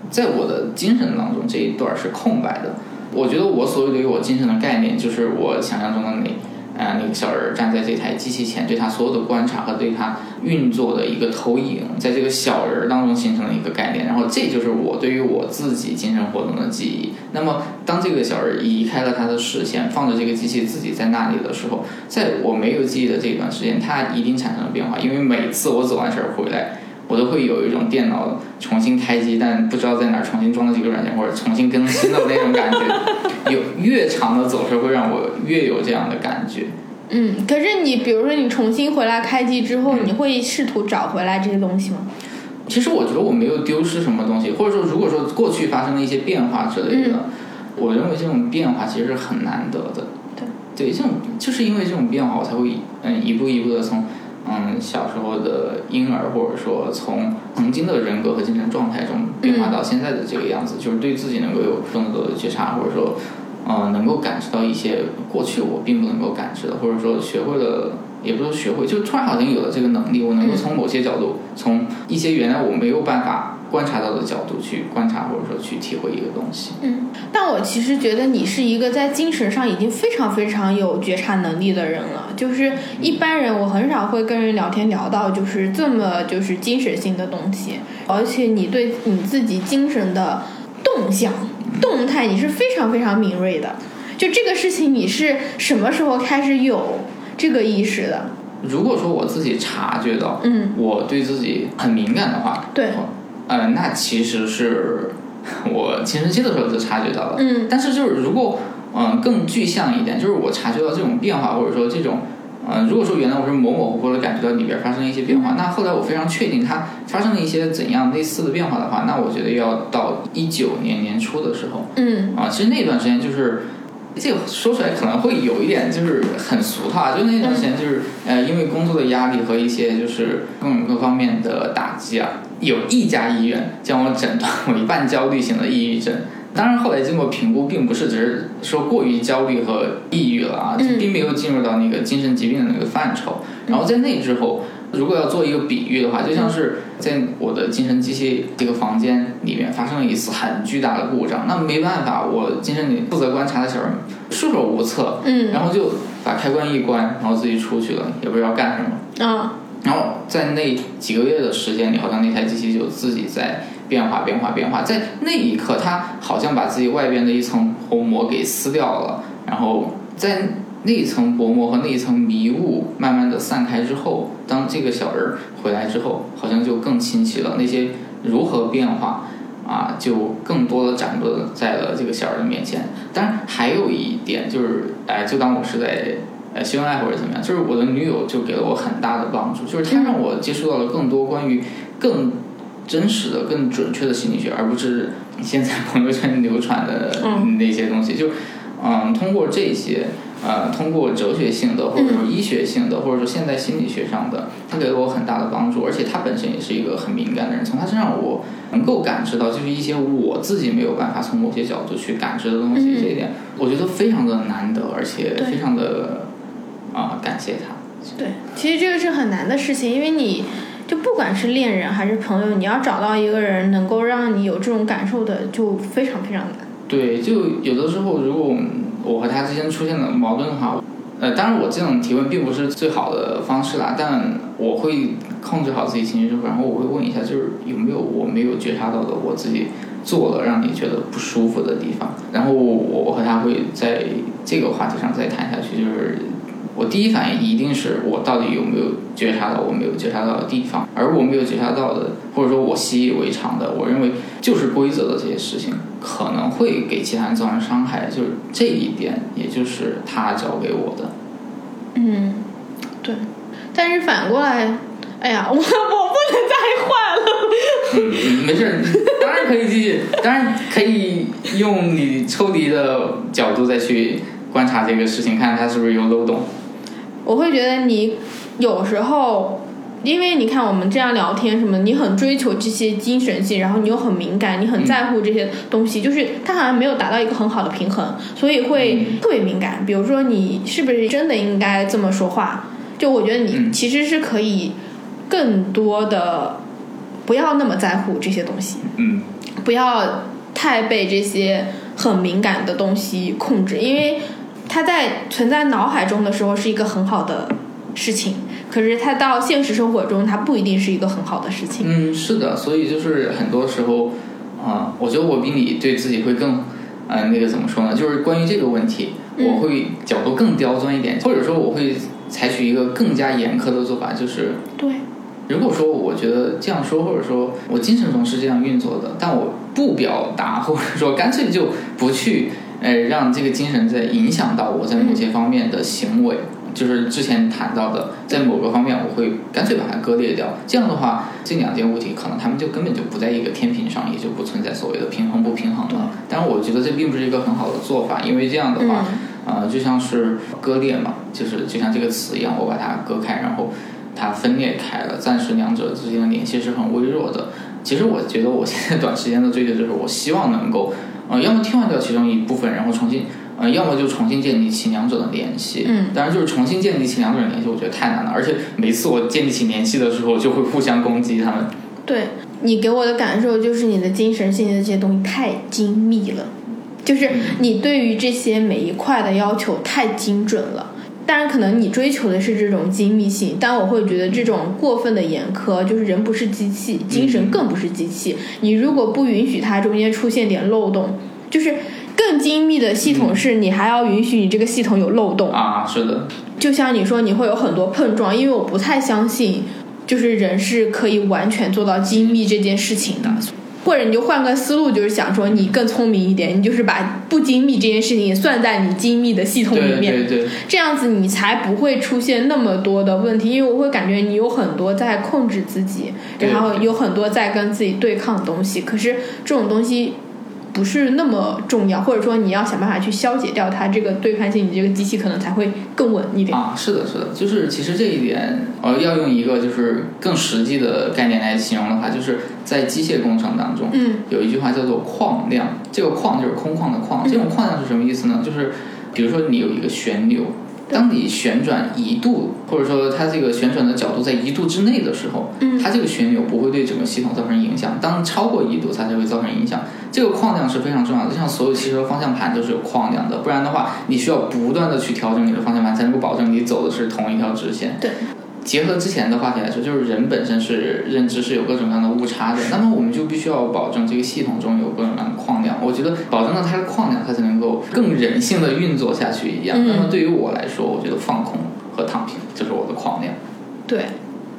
在我的精神当中这一段儿是空白的。我觉得我所有对于我精神的概念，就是我想象中的那。呃，那个小人站在这台机器前，对他所有的观察和对他运作的一个投影，在这个小人当中形成了一个概念，然后这就是我对于我自己精神活动的记忆。那么当这个小人移开了他的视线，放着这个机器自己在那里的时候，在我没有记忆的这段时间，它一定产生了变化，因为每次我走完神回来。我都会有一种电脑重新开机，但不知道在哪儿重新装了几个软件或者重新更新的那种感觉。有越长的走神会让我越有这样的感觉。嗯，可是你比如说你重新回来开机之后，你会试图找回来这些东西吗？其实我觉得我没有丢失什么东西，或者说如果说过去发生了一些变化之类的，我认为这种变化其实是很难得的。对，对，这种就是因为这种变化，我才会嗯一步一步的从嗯小时候的婴儿，或者说从曾经的人格和精神状态中变化到现在的这个样子，就是对自己能够有更多的觉察，或者说呃能够感知到一些过去我并不能够感知的，或者说学会了。也不是说学会，就突然好像有了这个能力，我能够从某些角度，从一些原来我没有办法观察到的角度去观察，或者说去体会一个东西。嗯，但我其实觉得你是一个在精神上已经非常非常有觉察能力的人了。就是一般人，我很少会跟人聊天聊到就是这么就是精神性的东西，而且你对你自己精神的动向、动态，你是非常非常敏锐的。就这个事情，你是什么时候开始有这个意识的？如果说我自己察觉到，嗯，我对自己很敏感的话，对，呃，那其实是 我青春期的时候就察觉到了。嗯但是就是如果嗯、呃更具象一点，就是我察觉到这种变化，或者说这种。嗯、如果说原来我是模模糊糊的感觉到里边发生了一些变化，那后来我非常确定它发生了一些怎样类似的变化的话，那我觉得要到一九年年初的时候，嗯啊，其实那段时间就是，这个说出来可能会有一点就是很俗套啊，就那段时间就是呃，因为工作的压力和一些就是各种各方面的打击啊，有一家医院将我诊断为半焦虑型的抑郁症。当然，后来经过评估，并不是只是说过于焦虑和抑郁了啊，嗯并没有进入到那个精神疾病的那个范畴。然后在那之后，如果要做一个比喻的话，就像是在我的精神机器这个房间里面发生了一次很巨大的故障，那没办法，我精神里负责观察的小人束手无策，嗯然后就把开关一关，然后自己出去了，也不知道干什么。啊然后在那几个月的时间里，好像那台机器就自己在变化、变化、变化。在那一刻，它好像把自己外边的一层薄膜给撕掉了，然后在那层薄膜和那一层迷雾慢慢的散开之后，当这个小人儿回来之后，好像就更清晰了。那些如何变化啊，就更多的展露在了这个小人的面前。当然，还有一点就是，哎，就当我是在呃秀恩爱或者怎么样，就是我的女友就给了我很大的帮助，就是她让我接触到了更多关于更真实的、更准确的心理学，而不是现在朋友圈流传的嗯那些东西。就嗯，通过这些。呃，通过哲学性的，或者说医学性的，或者说现代心理学上的，他给了我很大的帮助，而且他本身也是一个很敏感的人，从他身上我能够感知到，就是一些我自己没有办法从某些角度去感知的东西，嗯这一点我觉得非常的难得，而且非常的啊、感谢他。对，其实这个是很难的事情，因为你就不管是恋人还是朋友，你要找到一个人能够让你有这种感受的，就非常非常难。对，就有的时候，如果我和他之间出现了矛盾的话，呃，当然我这种提问并不是最好的方式啦，但我会控制好自己情绪之后，然后我会问一下，就是有没有我没有觉察到的，我自己做了让你觉得不舒服的地方，然后我和他会在这个话题上再谈下去，就是。我第一反应一定是我到底有没有觉察到我没有觉察到的地方，而我没有觉察到的，或者说我习以为常的，我认为就是规则的这些事情，可能会给其他人造成伤害。就是这一点，也就是他教给我的。嗯，对。但是反过来，哎呀，我我不能再换了。嗯，没事儿，当然可以继续，当然可以用你抽离的角度再去观察这个事情，看它是不是有漏洞。我会觉得你有时候，因为你看我们这样聊天什么，你很追求这些精神性，然后你又很敏感，你很在乎这些东西，就是它好像没有达到一个很好的平衡，所以会特别敏感。比如说你是不是真的应该这么说话？就我觉得你嗯其实是可以更多的不要那么在乎这些东西。嗯不要太被这些很敏感的东西控制，因为它在存在脑海中的时候是一个很好的事情，可可是它到现实生活中，它不一定是一个很好的事情。嗯，是的，所以就是很多时候，啊、我觉得我比你对自己会更，呃，那个怎么说呢？就是关于这个问题，嗯我会角度更刁钻一点，或者说我会采取一个更加严苛的做法，就是对，如果说我觉得这样说，或者说我精神中是这样运作的，但我不表达，或者说干脆就不去，呃，让这个精神在影响到我在某些方面的行为，就是之前谈到的，在某个方面我会干脆把它割裂掉。这样的话，这两件物体可能它们就根本就不在一个天平上，也就不存在所谓的平衡不平衡了。但是我觉得这并不是一个很好的做法，因为这样的话，呃，就像是割裂嘛，就是就像这个词一样，我把它割开，然后它分裂开了，暂时两者之间的联系是很微弱的。其实我觉得我现在短时间的追求就是，我希望能够，呃，要么替换掉其中一部分，然后重新，呃，要么就重新建立起两者的联系。嗯，当然就是重新建立起两者的联系，我觉得太难了，而且每次我建立起联系的时候，就会互相攻击他们。对你给我的感受就是你的精神性的这些东西太精密了，就是你对于这些每一块的要求太精准了。当然，可能你追求的是这种精密性，但我会觉得这种过分的严苛，就是人不是机器，精神更不是机器。你如果不允许它中间出现点漏洞，就是更精密的系统是你还要允许你这个系统有漏洞。啊，是的，就像你说，你会有很多碰撞，因为我不太相信，就是人是可以完全做到精密这件事情的。或者你就换个思路，就是想说你更聪明一点，你就是把不精密这件事情也算在你精密的系统里面，对对，这样子你才不会出现那么多的问题。因为我会感觉你有很多在控制自己，然后有很多在跟自己对抗的东西，可是这种东西。不是那么重要，或者说你要想办法去消解掉它这个对抗性，你这个机器可能才会更稳一点。啊，是的，是的，就是其实这一点，呃，要用一个就是更实际的概念来形容的话，就是在机械工程当中，嗯，有一句话叫做矿量，这个矿就是空旷的矿，这种矿量是什么意思呢？就是比如说你有一个旋钮，当你旋转一度，或者说它这个旋转的角度在一度之内的时候，嗯它这个旋钮不会对整个系统造成影响。当超过一度，它就会造成影响。这个框量是非常重要的，就像所有汽车方向盘都是有框量的，不然的话，你需要不断的去调整你的方向盘，才能够保证你走的是同一条直线。对。结合之前的话题来说，就是人本身是认知是有各种各样的误差的，那么我们就必须要保证这个系统中有各种各样的矿量。我觉得保证了它的矿量，它才能够更人性的运作下去一样。嗯那么对于我来说，我觉得放空和躺平就是我的矿量。对，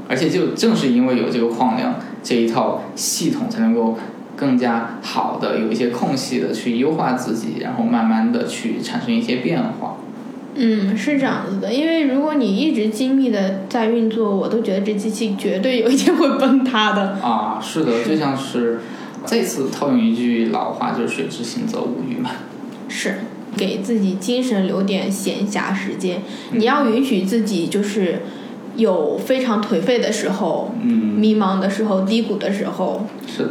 而且就正是因为有这个矿量这一套系统，才能够更加好的有一些空隙的去优化自己，然后慢慢的去产生一些变化。嗯，是这样子的。因为如果你一直精密的在运作，我都觉得这机器绝对有一天会崩塌的。啊，是的，就像是这次套用一句老话，就是“水之行则无鱼”嘛。是，给自己精神留点闲暇时间。你要允许自己就是有非常颓废的时候、嗯，迷茫的时候、低谷的时候，是，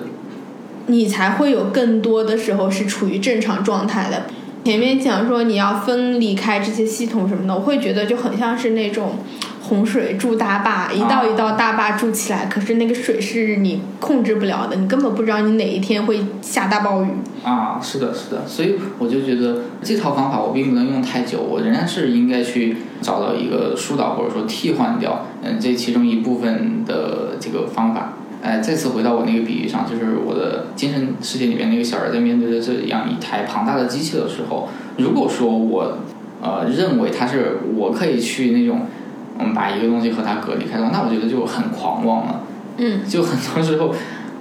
你才会有更多的时候是处于正常状态的。前面讲说你要分离开这些系统什么的，我会觉得就很像是那种洪水筑大坝，一道一道大坝筑起来，可是那个水是你控制不了的，你根本不知道你哪一天会下大暴雨。啊，是的，是的，所以我就觉得这套方法我并不能用太久，我仍然是应该去找到一个疏导或者说替换掉，嗯，这其中一部分的这个方法。哎，再次回到我那个比喻上，就是我的精神世界里面那个小人在面对着这样一台庞大的机器的时候，如果说我呃认为它是我可以去那种嗯把一个东西和它隔离开的话，那我觉得就很狂妄了。嗯，就很多时候，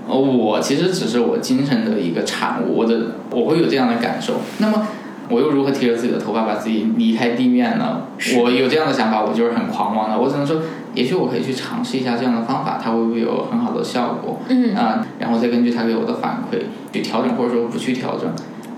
呃，我其实只是我精神的一个产物，我的我会有这样的感受。那么，我又如何提着自己的头发把自己离开地面呢？我有这样的想法，我就是很狂妄的。我只能说，也许我可以去尝试一下这样的方法，它会不会有很好的效果？嗯啊、然后再根据他给我的反馈去调整，或者说不去调整。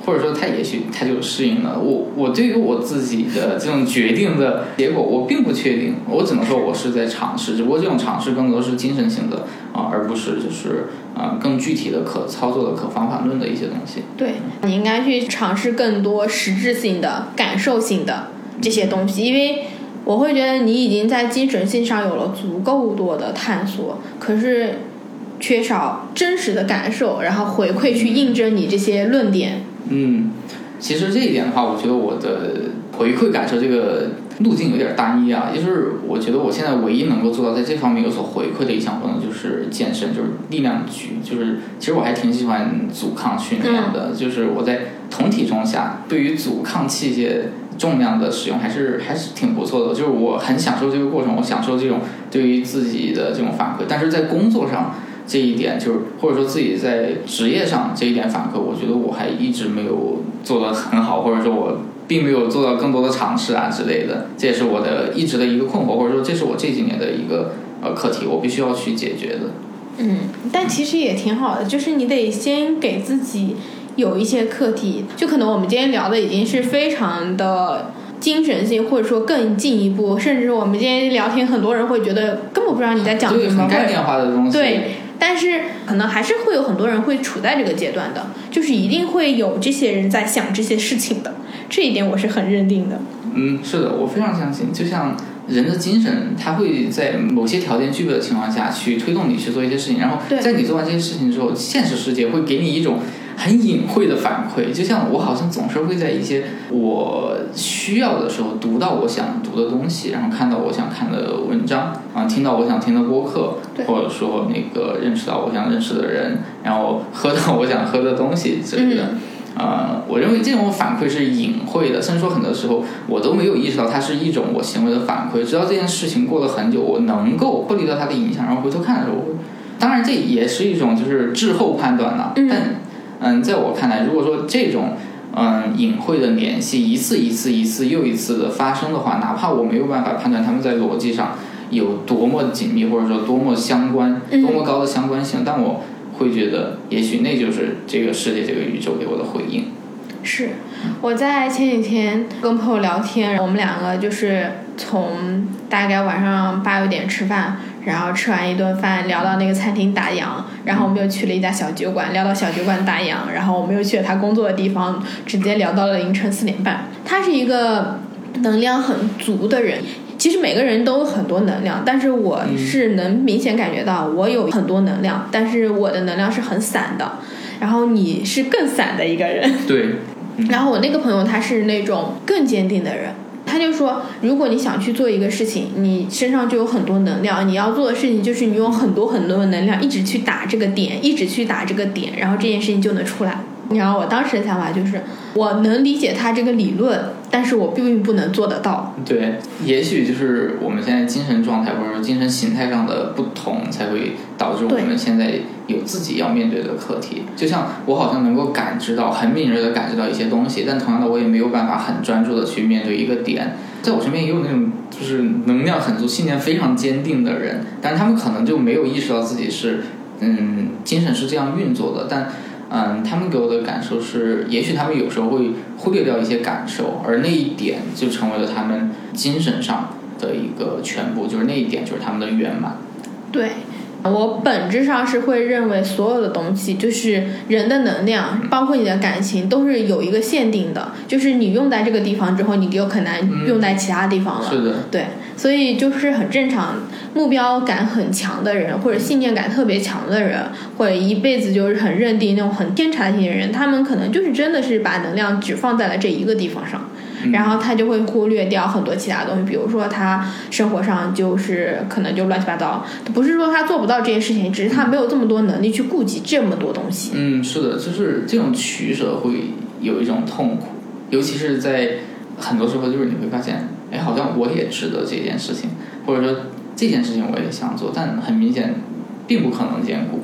或者说他也许他就适应了我，我对于我自己的这种决定的结果，我并不确定，我只能说我是在尝试，只不过这种尝试更多是精神性的啊、而不是就是啊、更具体的可操作的、可方法论的一些东西。对你应该去尝试更多实质性的、感受性的这些东西，因为我会觉得你已经在精神性上有了足够多的探索，可是缺少真实的感受，然后回馈去印证你这些论点。嗯，其实这一点的话，我觉得我的回馈感受这个路径有点单一啊。就是我觉得我现在唯一能够做到在这方面有所回馈的一项活动就是健身，就是力量举。就是其实我还挺喜欢阻抗训练的，就是我在同体重下对于阻抗器械。重量的使用还是还是挺不错的，就是我很享受这个过程，我享受这种对于自己的这种反馈。但是在工作上这一点，就是或者说自己在职业上这一点反馈，我觉得我还一直没有做得很好，或者说我并没有做到更多的尝试啊之类的。这也是我的一直的一个困惑，或者说这是我这几年的一个呃课题，我必须要去解决的。嗯，但其实也挺好的，就是你得先给自己。有一些课题，就可能我们今天聊的已经是非常的精神性，或者说更进一步，甚至我们今天聊天，很多人会觉得根本不知道你在讲什么，概念化的东西。对，但是可能还是会有很多人会处在这个阶段的，就是一定会有这些人在想这些事情的，这一点我是很认定的。嗯，是的，我非常相信，就像人的精神，他会在某些条件具备的情况下去推动你去做一些事情，然后在你做完这些事情之后，现实世界会给你一种。很隐晦的反馈，就像我好像总是会在一些我需要的时候读到我想读的东西，然后看到我想看的文章，啊，听到我想听的播客，或者说那个认识到我想认识的人，然后喝到我想喝的东西之类的。呃，我认为这种反馈是隐晦的，甚至说很多时候我都没有意识到它是一种我行为的反馈，直到这件事情过了很久，我能够脱离到它的影响，然后回头看的时候，当然这也是一种就是滞后判断了，但。嗯，在我看来，如果说这种嗯隐晦的联系一次一次一次又一次的发生的话，哪怕我没有办法判断他们在逻辑上有多么紧密，或者说多么相关、多么高的相关性，但我会觉得，也许那就是这个世界、这个宇宙给我的回应。是，我在前几天跟朋友聊天，我们两个就是从大概晚上八九点吃饭。然后吃完一顿饭，聊到那个餐厅打烊，然后我们又去了一家小酒馆，聊到小酒馆打烊，然后我们又去了他工作的地方，直接聊到了凌晨四点半。他是一个能量很足的人，其实每个人都有很多能量，但是我是能明显感觉到我有很多能量，但是我的能量是很散的，然后你是更散的一个人。对。然后我那个朋友他是那种更坚定的人。他就说，如果你想去做一个事情，你身上就有很多能量，你要做的事情就是你用很多很多的能量一直去打这个点，一直去打这个点，然后这件事情就能出来。然后我当时的想法就是，我能理解他这个理论，但是我并不能做得到。对，也许就是我们现在精神状态或者说精神形态上的不同，才会导致我们现在有自己要面对的课题。就像我好像能够感知到，很敏锐的感知到一些东西，但同样的，我也没有办法很专注的去面对一个点。在我身边也有那种就是能量很足、信念非常坚定的人，但是他们可能就没有意识到自己是，嗯，精神是这样运作的，但。嗯，他们给我的感受是，也许他们有时候会忽略掉一些感受，而那一点就成为了他们精神上的一个全部，就是那一点就是他们的圆满。对。我本质上是会认为，所有的东西就是人的能量，包括你的感情，都是有一个限定的，就是你用在这个地方之后，你就很难用在其他地方了。是的，对，所以就是很正常。目标感很强的人，或者信念感特别强的人，或者一辈子就是很认定那种很天才型的人，他们可能就是真的是把能量只放在了这一个地方上。然后他就会忽略掉很多其他东西，比如说他生活上就是可能就乱七八糟，不是说他做不到这件事情，只是他没有这么多能力去顾及这么多东西。嗯，是的，就是这种取舍会有一种痛苦，尤其是在很多时候，就是你会发现，哎，好像我也值得这件事情，或者说这件事情我也想做，但很明显并不可能兼顾。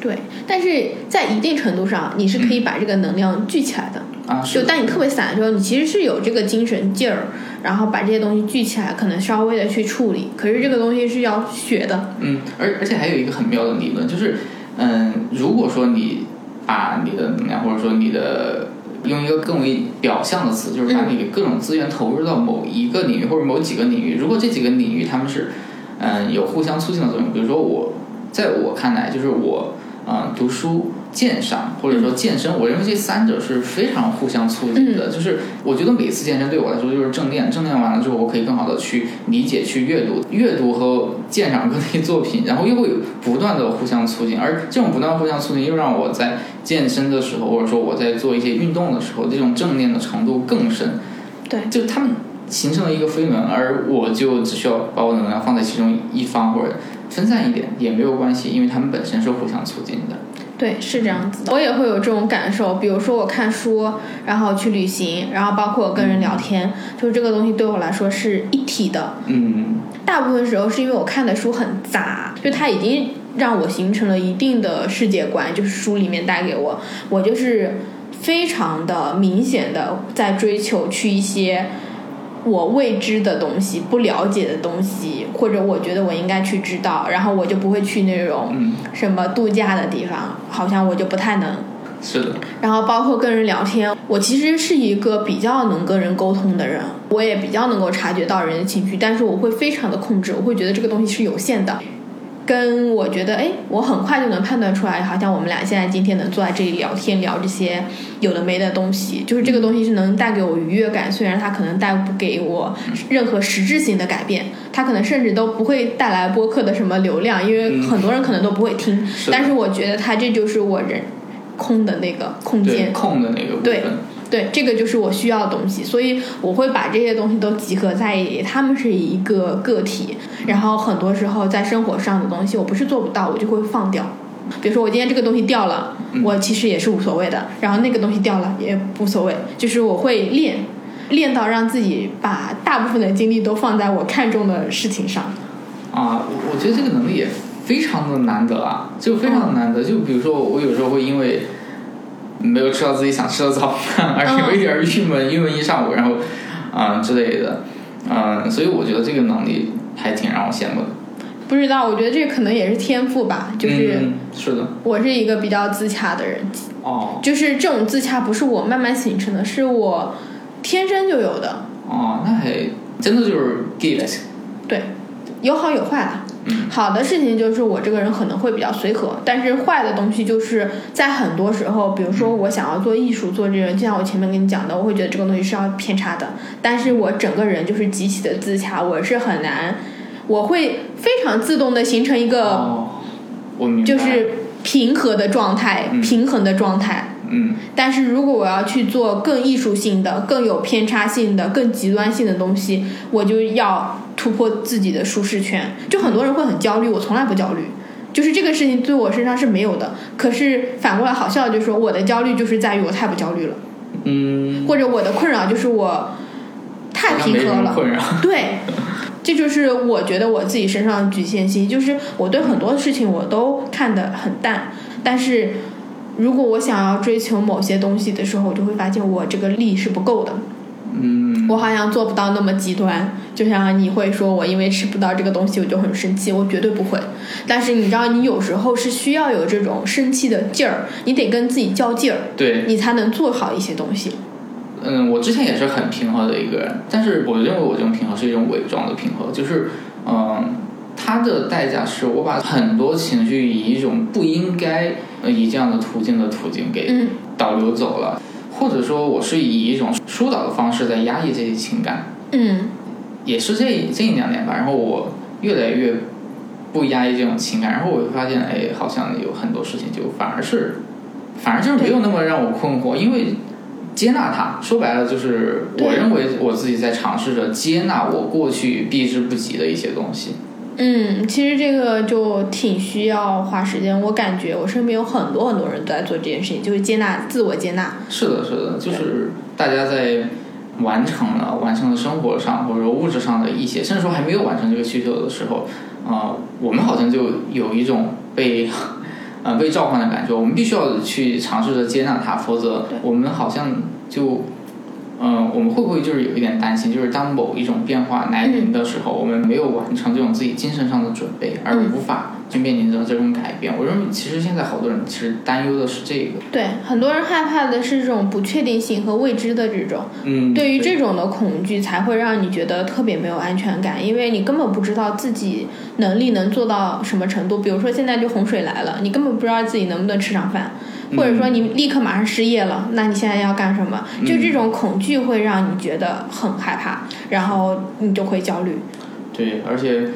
对，但是在一定程度上，你是可以把这个能量聚起来的。啊，就当你特别散的时候，你其实是有这个精神劲儿，然后把这些东西聚起来，可能稍微的去处理。可是这个东西是要学的。嗯，而而且还有一个很妙的理论，就是，嗯，如果说你把你的能量，或者说你的用一个更为表象的词，就是把你各种资源投入到某一个领域或者某几个领域，如果这几个领域他们是，嗯，有互相促进的作用，比如说我，在我看来，就是我，嗯，读书。鉴赏或者说健身，我认为这三者是非常互相促进的。就是我觉得每次健身对我来说就是正念，正念完了之后，我可以更好的去理解、去阅读、阅读和鉴赏各类作品，然后又会不断的互相促进。而这种不断互相促进，又让我在健身的时候，或者说我在做一些运动的时候，这种正念的程度更深。对就他们形成了一个飞轮，而我就只需要把我的能量放在其中一方或者分散一点也没有关系，因为他们本身是互相促进的。对，是这样子的。我也会有这种感受，比如说我看书，然后去旅行，然后包括跟人聊天，就是这个东西对我来说是一体的。嗯，大部分时候是因为我看的书很杂，就它已经让我形成了一定的世界观，就是书里面带给我，我就是非常的明显的在追求去一些我未知的东西、不了解的东西，或者我觉得我应该去知道，然后我就不会去那种嗯什么度假的地方，好像我就不太能。是的，然后包括跟人聊天，我其实是一个比较能跟人沟通的人，我也比较能够察觉到人的情绪，但是我会非常的控制，我会觉得这个东西是有限的。跟我觉得，哎，我很快就能判断出来，好像我们俩现在今天能坐在这里聊天，聊这些有的没的东西，就是这个东西是能带给我愉悦感，虽然它可能带不给我任何实质性的改变，它可能甚至都不会带来播客的什么流量，因为嗯很多人可能都不会听，是但是我觉得它这就是我人空的那个空间，空的那个部对。对，这个就是我需要的东西，所以我会把这些东西都集合在一起，他们是一个个体。然后很多时候在生活上的东西，我不是做不到，我就会放掉。比如说我今天这个东西掉了，嗯我其实也是无所谓的，然后那个东西掉了也无所谓，就是我会练，练到让自己把大部分的精力都放在我看重的事情上。啊，我我觉得这个能力也非常的难得啊，就非常的难得。就比如说，我有时候会因为没有吃到自己想吃的早饭，而有一点儿郁闷，郁闷一上午，然后啊、之类的，嗯、所以我觉得这个能力还挺让我羡慕的。不知道，我觉得这可能也是天赋吧，就是嗯、是的，我是一个比较自洽的人，哦就是这种自洽不是我慢慢形成的，是我天生就有的。哦，那还真的就是 gift，对，有好有坏啦。嗯好的事情就是我这个人可能会比较随和，但是坏的东西就是在很多时候，比如说我想要做艺术，做这个，就像我前面跟你讲的，我会觉得这个东西是要偏差的，但是我整个人就是极其的自洽，我是很难，我会非常自动的形成一个就是平和的状态，嗯。平衡的状态。嗯但是如果我要去做更艺术性的、更有偏差性的、更极端性的东西，我就要突破自己的舒适圈。就很多人会很焦虑，我从来不焦虑，就是这个事情对我身上是没有的。可是反过来好笑的就是说，我的焦虑就是在于我太不焦虑了，嗯，或者我的困扰就是我太平和了。困扰，对，这就是我觉得我自己身上的局限性，就是我对很多事情我都看得很淡，但是如果我想要追求某些东西的时候，我就会发现我这个力是不够的，嗯我好像做不到那么极端。就像你会说我因为吃不到这个东西我就很生气，我绝对不会。但是你知道，你有时候是需要有这种生气的劲儿，你得跟自己较劲儿，对，你才能做好一些东西。嗯，我之前也是很平和的一个人，但是我认为我这种平和是一种伪装的平和，就是，嗯，它的代价是我把很多情绪以一种不应该呃以这样的途径的途径给嗯。导流走了，或者说我是以一种疏导的方式在压抑这些情感，嗯。也是这这一两年吧，然后我越来越不压抑这种情感，然后我会发现，哎，好像有很多事情就反而是，反而就是没有那么让我困惑，因为接纳它，说白了就是我认为我自己在尝试着接纳我过去避之不及的一些东西。嗯，其实这个就挺需要花时间。我感觉我身边有很多很多人都在做这件事情，就是接纳自我接纳。是的，是的，就是大家在完成了完成了生活上或者说物质上的一些，甚至说还没有完成这个需求的时候，啊、我们好像就有一种被呃被召唤的感觉，我们必须要去尝试着接纳它，否则我们好像就。嗯，我们会不会就是有一点担心，就是当某一种变化来临的时候，我们没有完成这种自己精神上的准备，而嗯无法去面临着这种改变？我认为，其实现在好多人其实担忧的是这个。对，很多人害怕的是这种不确定性和未知的这种。嗯，对于这种的恐惧，才会让你觉得特别没有安全感，因为你根本不知道自己能力能做到什么程度。比如说现在就洪水来了，你根本不知道自己能不能吃上饭，或者说你立刻马上失业了，那你现在要干什么？就这种恐惧会让你觉得很害怕，然后你就会焦虑。对，而且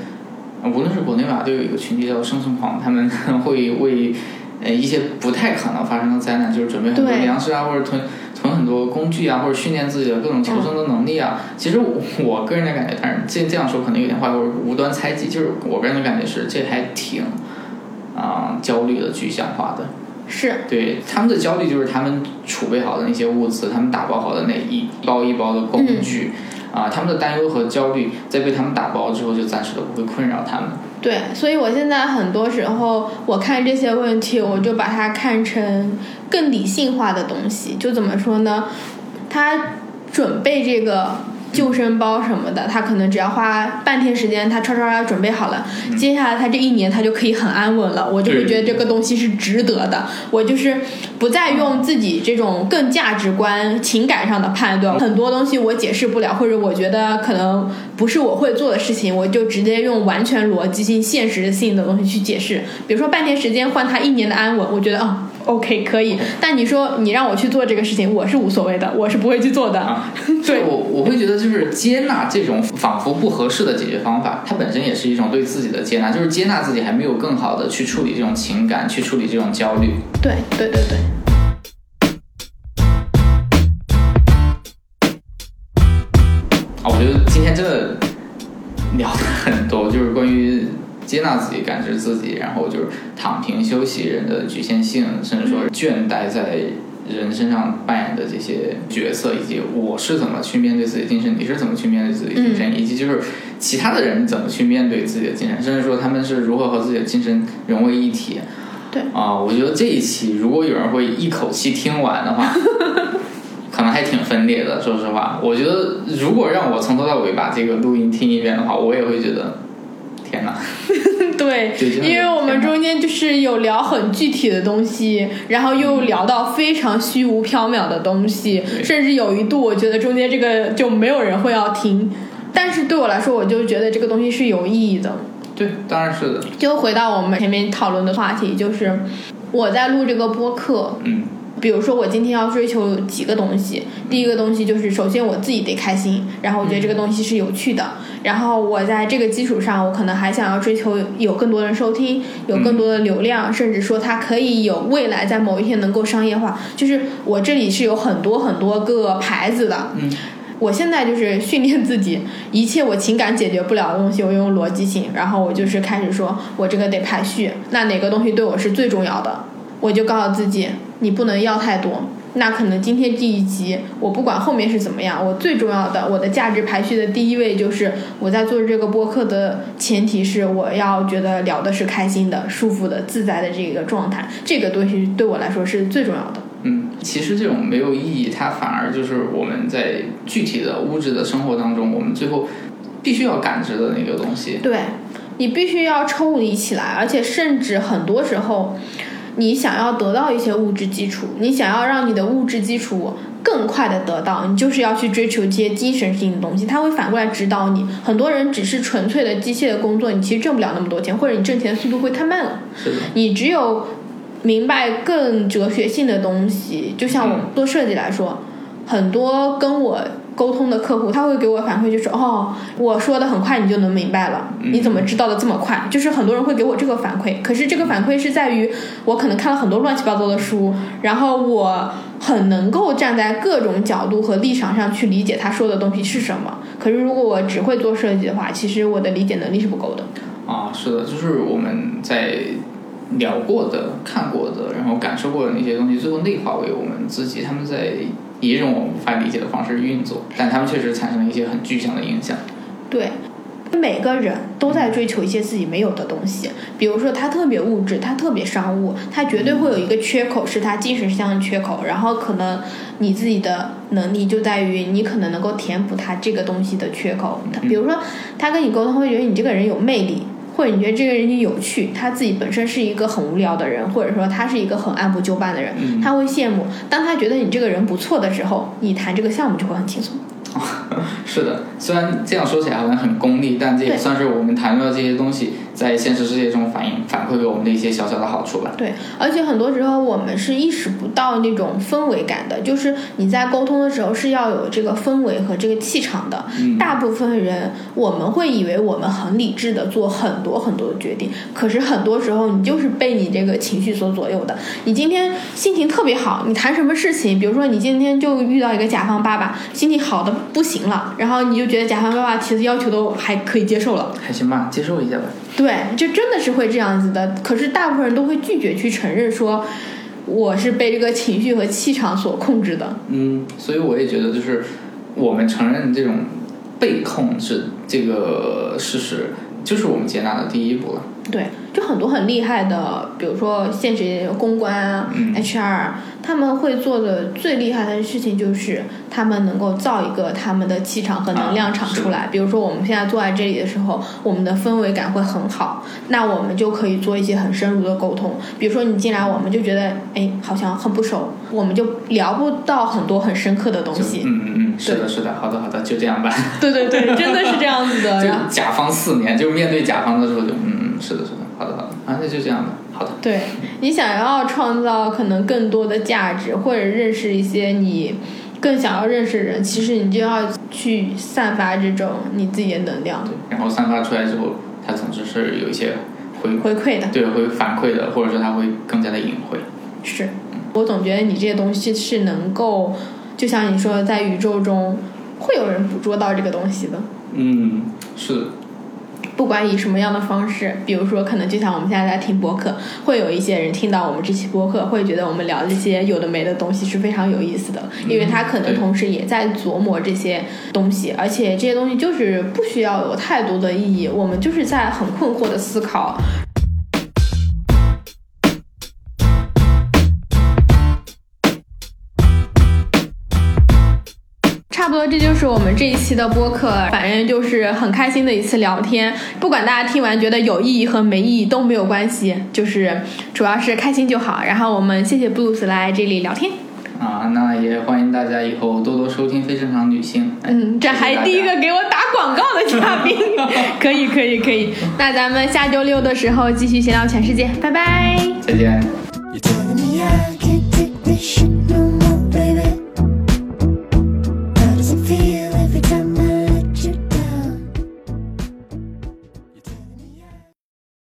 呃无论是国内吧，都有一个群体叫生存狂，他们会为呃一些不太可能发生的灾难，就是准备很多粮食啊，或者囤囤很多工具啊，或者训练自己的各种求生的能力啊。其实我我个人的感觉，但是这这样说可能有点坏，或者无端猜忌，就是我个人的感觉是这还挺啊、焦虑的具象化的。是，对他们的焦虑就是他们储备好的那些物资，他们打包好的那一包一包的工具，啊、他们的担忧和焦虑在被他们打包之后，就暂时都不会困扰他们。对，所以我现在很多时候我看这些问题，我就把它看成更理性化的东西。就怎么说呢？他准备这个救生包什么的，他可能只要花半天时间，他唰唰唰准备好了，接下来他这一年他就可以很安稳了。我就会觉得这个东西是值得的。我就是不再用自己这种更价值观、情感上的判断，很多东西我解释不了，或者我觉得可能不是我会做的事情，我就直接用完全逻辑性、现实性的东西去解释。比如说半天时间换他一年的安稳，我觉得啊、OK 可以。但你说你让我去做这个事情，我是无所谓的，我是不会去做的。啊，对我我会觉得就是接纳这种仿佛不合适的解决方法，它本身也是一种对自己的接纳，就是接纳自己还没有更好的去处理这种情感，去处理这种焦虑。对对对对，啊，我觉得今天真的聊的很多，就是关于接纳自己、感知自己，然后就是躺平休息人的局限性，甚至说倦怠在人身上扮演的这些角色，以及我是怎么去面对自己的精神，你是怎么去面对自己的精神，以及就是其他的人怎么去面对自己的精神，甚至说他们是如何和自己的精神融为一体。对啊，我觉得这一期如果有人会一口气听完的话，可能还挺分裂的。说实话，我觉得如果让我从头到尾把这个录音听一遍的话，我也会觉得，天哪！对因为我们中间就是有聊很具体的东西，然后又聊到非常虚无缥缈的东西，甚至有一度我觉得中间这个就没有人会要听。但是对我来说，我就觉得这个东西是有意义的。对，当然是的。就回到我们前面讨论的话题，就是我在录这个播客，嗯，比如说我今天要追求几个东西，第一个东西就是首先我自己得开心，然后我觉得这个东西是有趣的，然后我在这个基础上，我可能还想要追求有更多人收听，有更多的流量，甚至说它可以有未来在某一天能够商业化。就是我这里是有很多很多个牌子的，嗯，我现在就是训练自己，一切我情感解决不了的东西，我用逻辑性，然后我就是开始说，我这个得排序，那哪个东西对我是最重要的，我就告诉自己，你不能要太多。那可能今天这一集，我不管后面是怎么样，我最重要的，我的价值排序的第一位就是我在做这个播客的前提是我要觉得聊的是开心的、舒服的、自在的这个状态，这个东西对我来说是最重要的。嗯，其实这种没有意义，它反而就是我们在具体的物质的生活当中，我们最后必须要感知的那个东西。对，你必须要抽离起来，而且甚至很多时候，你想要得到一些物质基础，你想要让你的物质基础更快的得到，你就是要去追求这些精神性的东西，他会反过来指导你。很多人只是纯粹的机械的工作，你其实挣不了那么多钱，或者你挣钱的速度会太慢了。是的，你只有明白更哲学性的东西，就像我做设计来说，很多跟我沟通的客户，他会给我反馈，就是哦，我说的很快，你就能明白了，嗯你怎么知道的这么快？就是很多人会给我这个反馈，可是这个反馈是在于我可能看了很多乱七八糟的书，然后我很能够站在各种角度和立场上去理解他说的东西是什么。可是如果我只会做设计的话，其实我的理解能力是不够的。啊，是的，就是我们在聊过的、看过的，然后感受过的那些东西，最后内化为我们自己，他们在以一种我们无法理解的方式运作，但他们确实产生了一些很具象的影响。对，每个人都在追求一些自己没有的东西，比如说他特别物质，他特别商务，他绝对会有一个缺口，是他精神上的缺口。然后可能你自己的能力就在于你可能能够填补他这个东西的缺口。他比如说他跟你沟通，会觉得你这个人有魅力。或者你觉得这个人有趣，他自己本身是一个很无聊的人，或者说他是一个很按部就班的人，嗯他会羡慕。当他觉得你这个人不错的时候，你谈这个项目就会很轻松。是的，虽然这样说起来好像很功利，但这也算是我们谈论的这些东西，在现实世界中反映反馈给我们的一些小小的好处吧。对，而且很多时候我们是意识不到那种氛围感的，就是你在沟通的时候是要有这个氛围和这个气场的。嗯大部分人我们会以为我们很理智的做很多很多的决定，可是很多时候你就是被你这个情绪所左右的。你今天心情特别好，你谈什么事情，比如说你今天就遇到一个甲方爸爸，心情好的不行了，然后你就觉得甲方爸爸提的要求都还可以接受了。还行吧，接受一下吧。对，就真的是会这样子的。可是大部分人都会拒绝去承认说，我是被这个情绪和气场所控制的。嗯，所以我也觉得，就是我们承认这种被控制这个事实，就是我们接纳的第一步了。对，就很多很厉害的，比如说现实公关啊、嗯 HR，他们会做的最厉害的事情就是他们能够造一个他们的气场和能量场出来。比如说我们现在坐在这里的时候，我们的氛围感会很好，那我们就可以做一些很深入的沟通。比如说你进来，我们就觉得哎好像很不熟，我们就聊不到很多很深刻的东西。嗯嗯嗯，是的，是的，好的好的，就这样吧。对对对，真的是这样子的。就甲方四年，就面对甲方的时候就，嗯嗯，是的，是的，好的好的，啊，那就这样吧，好的。对你想要创造可能更多的价值，或者认识一些你更想要认识的人，其实你就要去散发这种你自己的能量对，然后散发出来之后，它总之是有一些回回馈的。对会反馈的，或者说它会更加的隐晦。是我总觉得你这些东西是能够，就像你说的，在宇宙中会有人捕捉到这个东西的。嗯，是的，不管以什么样的方式，比如说，可能就像我们现在在听播客，会有一些人听到我们这期播客，会觉得我们聊这些有的没的东西是非常有意思的，因为他可能同时也在琢磨这些东西，而且这些东西就是不需要有太多的意义，我们就是在很困惑的思考。差不多，这就是我们这一期的播客。反正就是很开心的一次聊天，不管大家听完觉得有意义和没意义都没有关系，就是主要是开心就好。然后我们谢谢布鲁斯来这里聊天。啊，那也欢迎大家以后多多收听《非正常女性》。哎嗯，这还第一个。给我打广告的嘉宾，可以可以可以。那咱们下周六的时候继续闲聊全世界，拜拜。再见。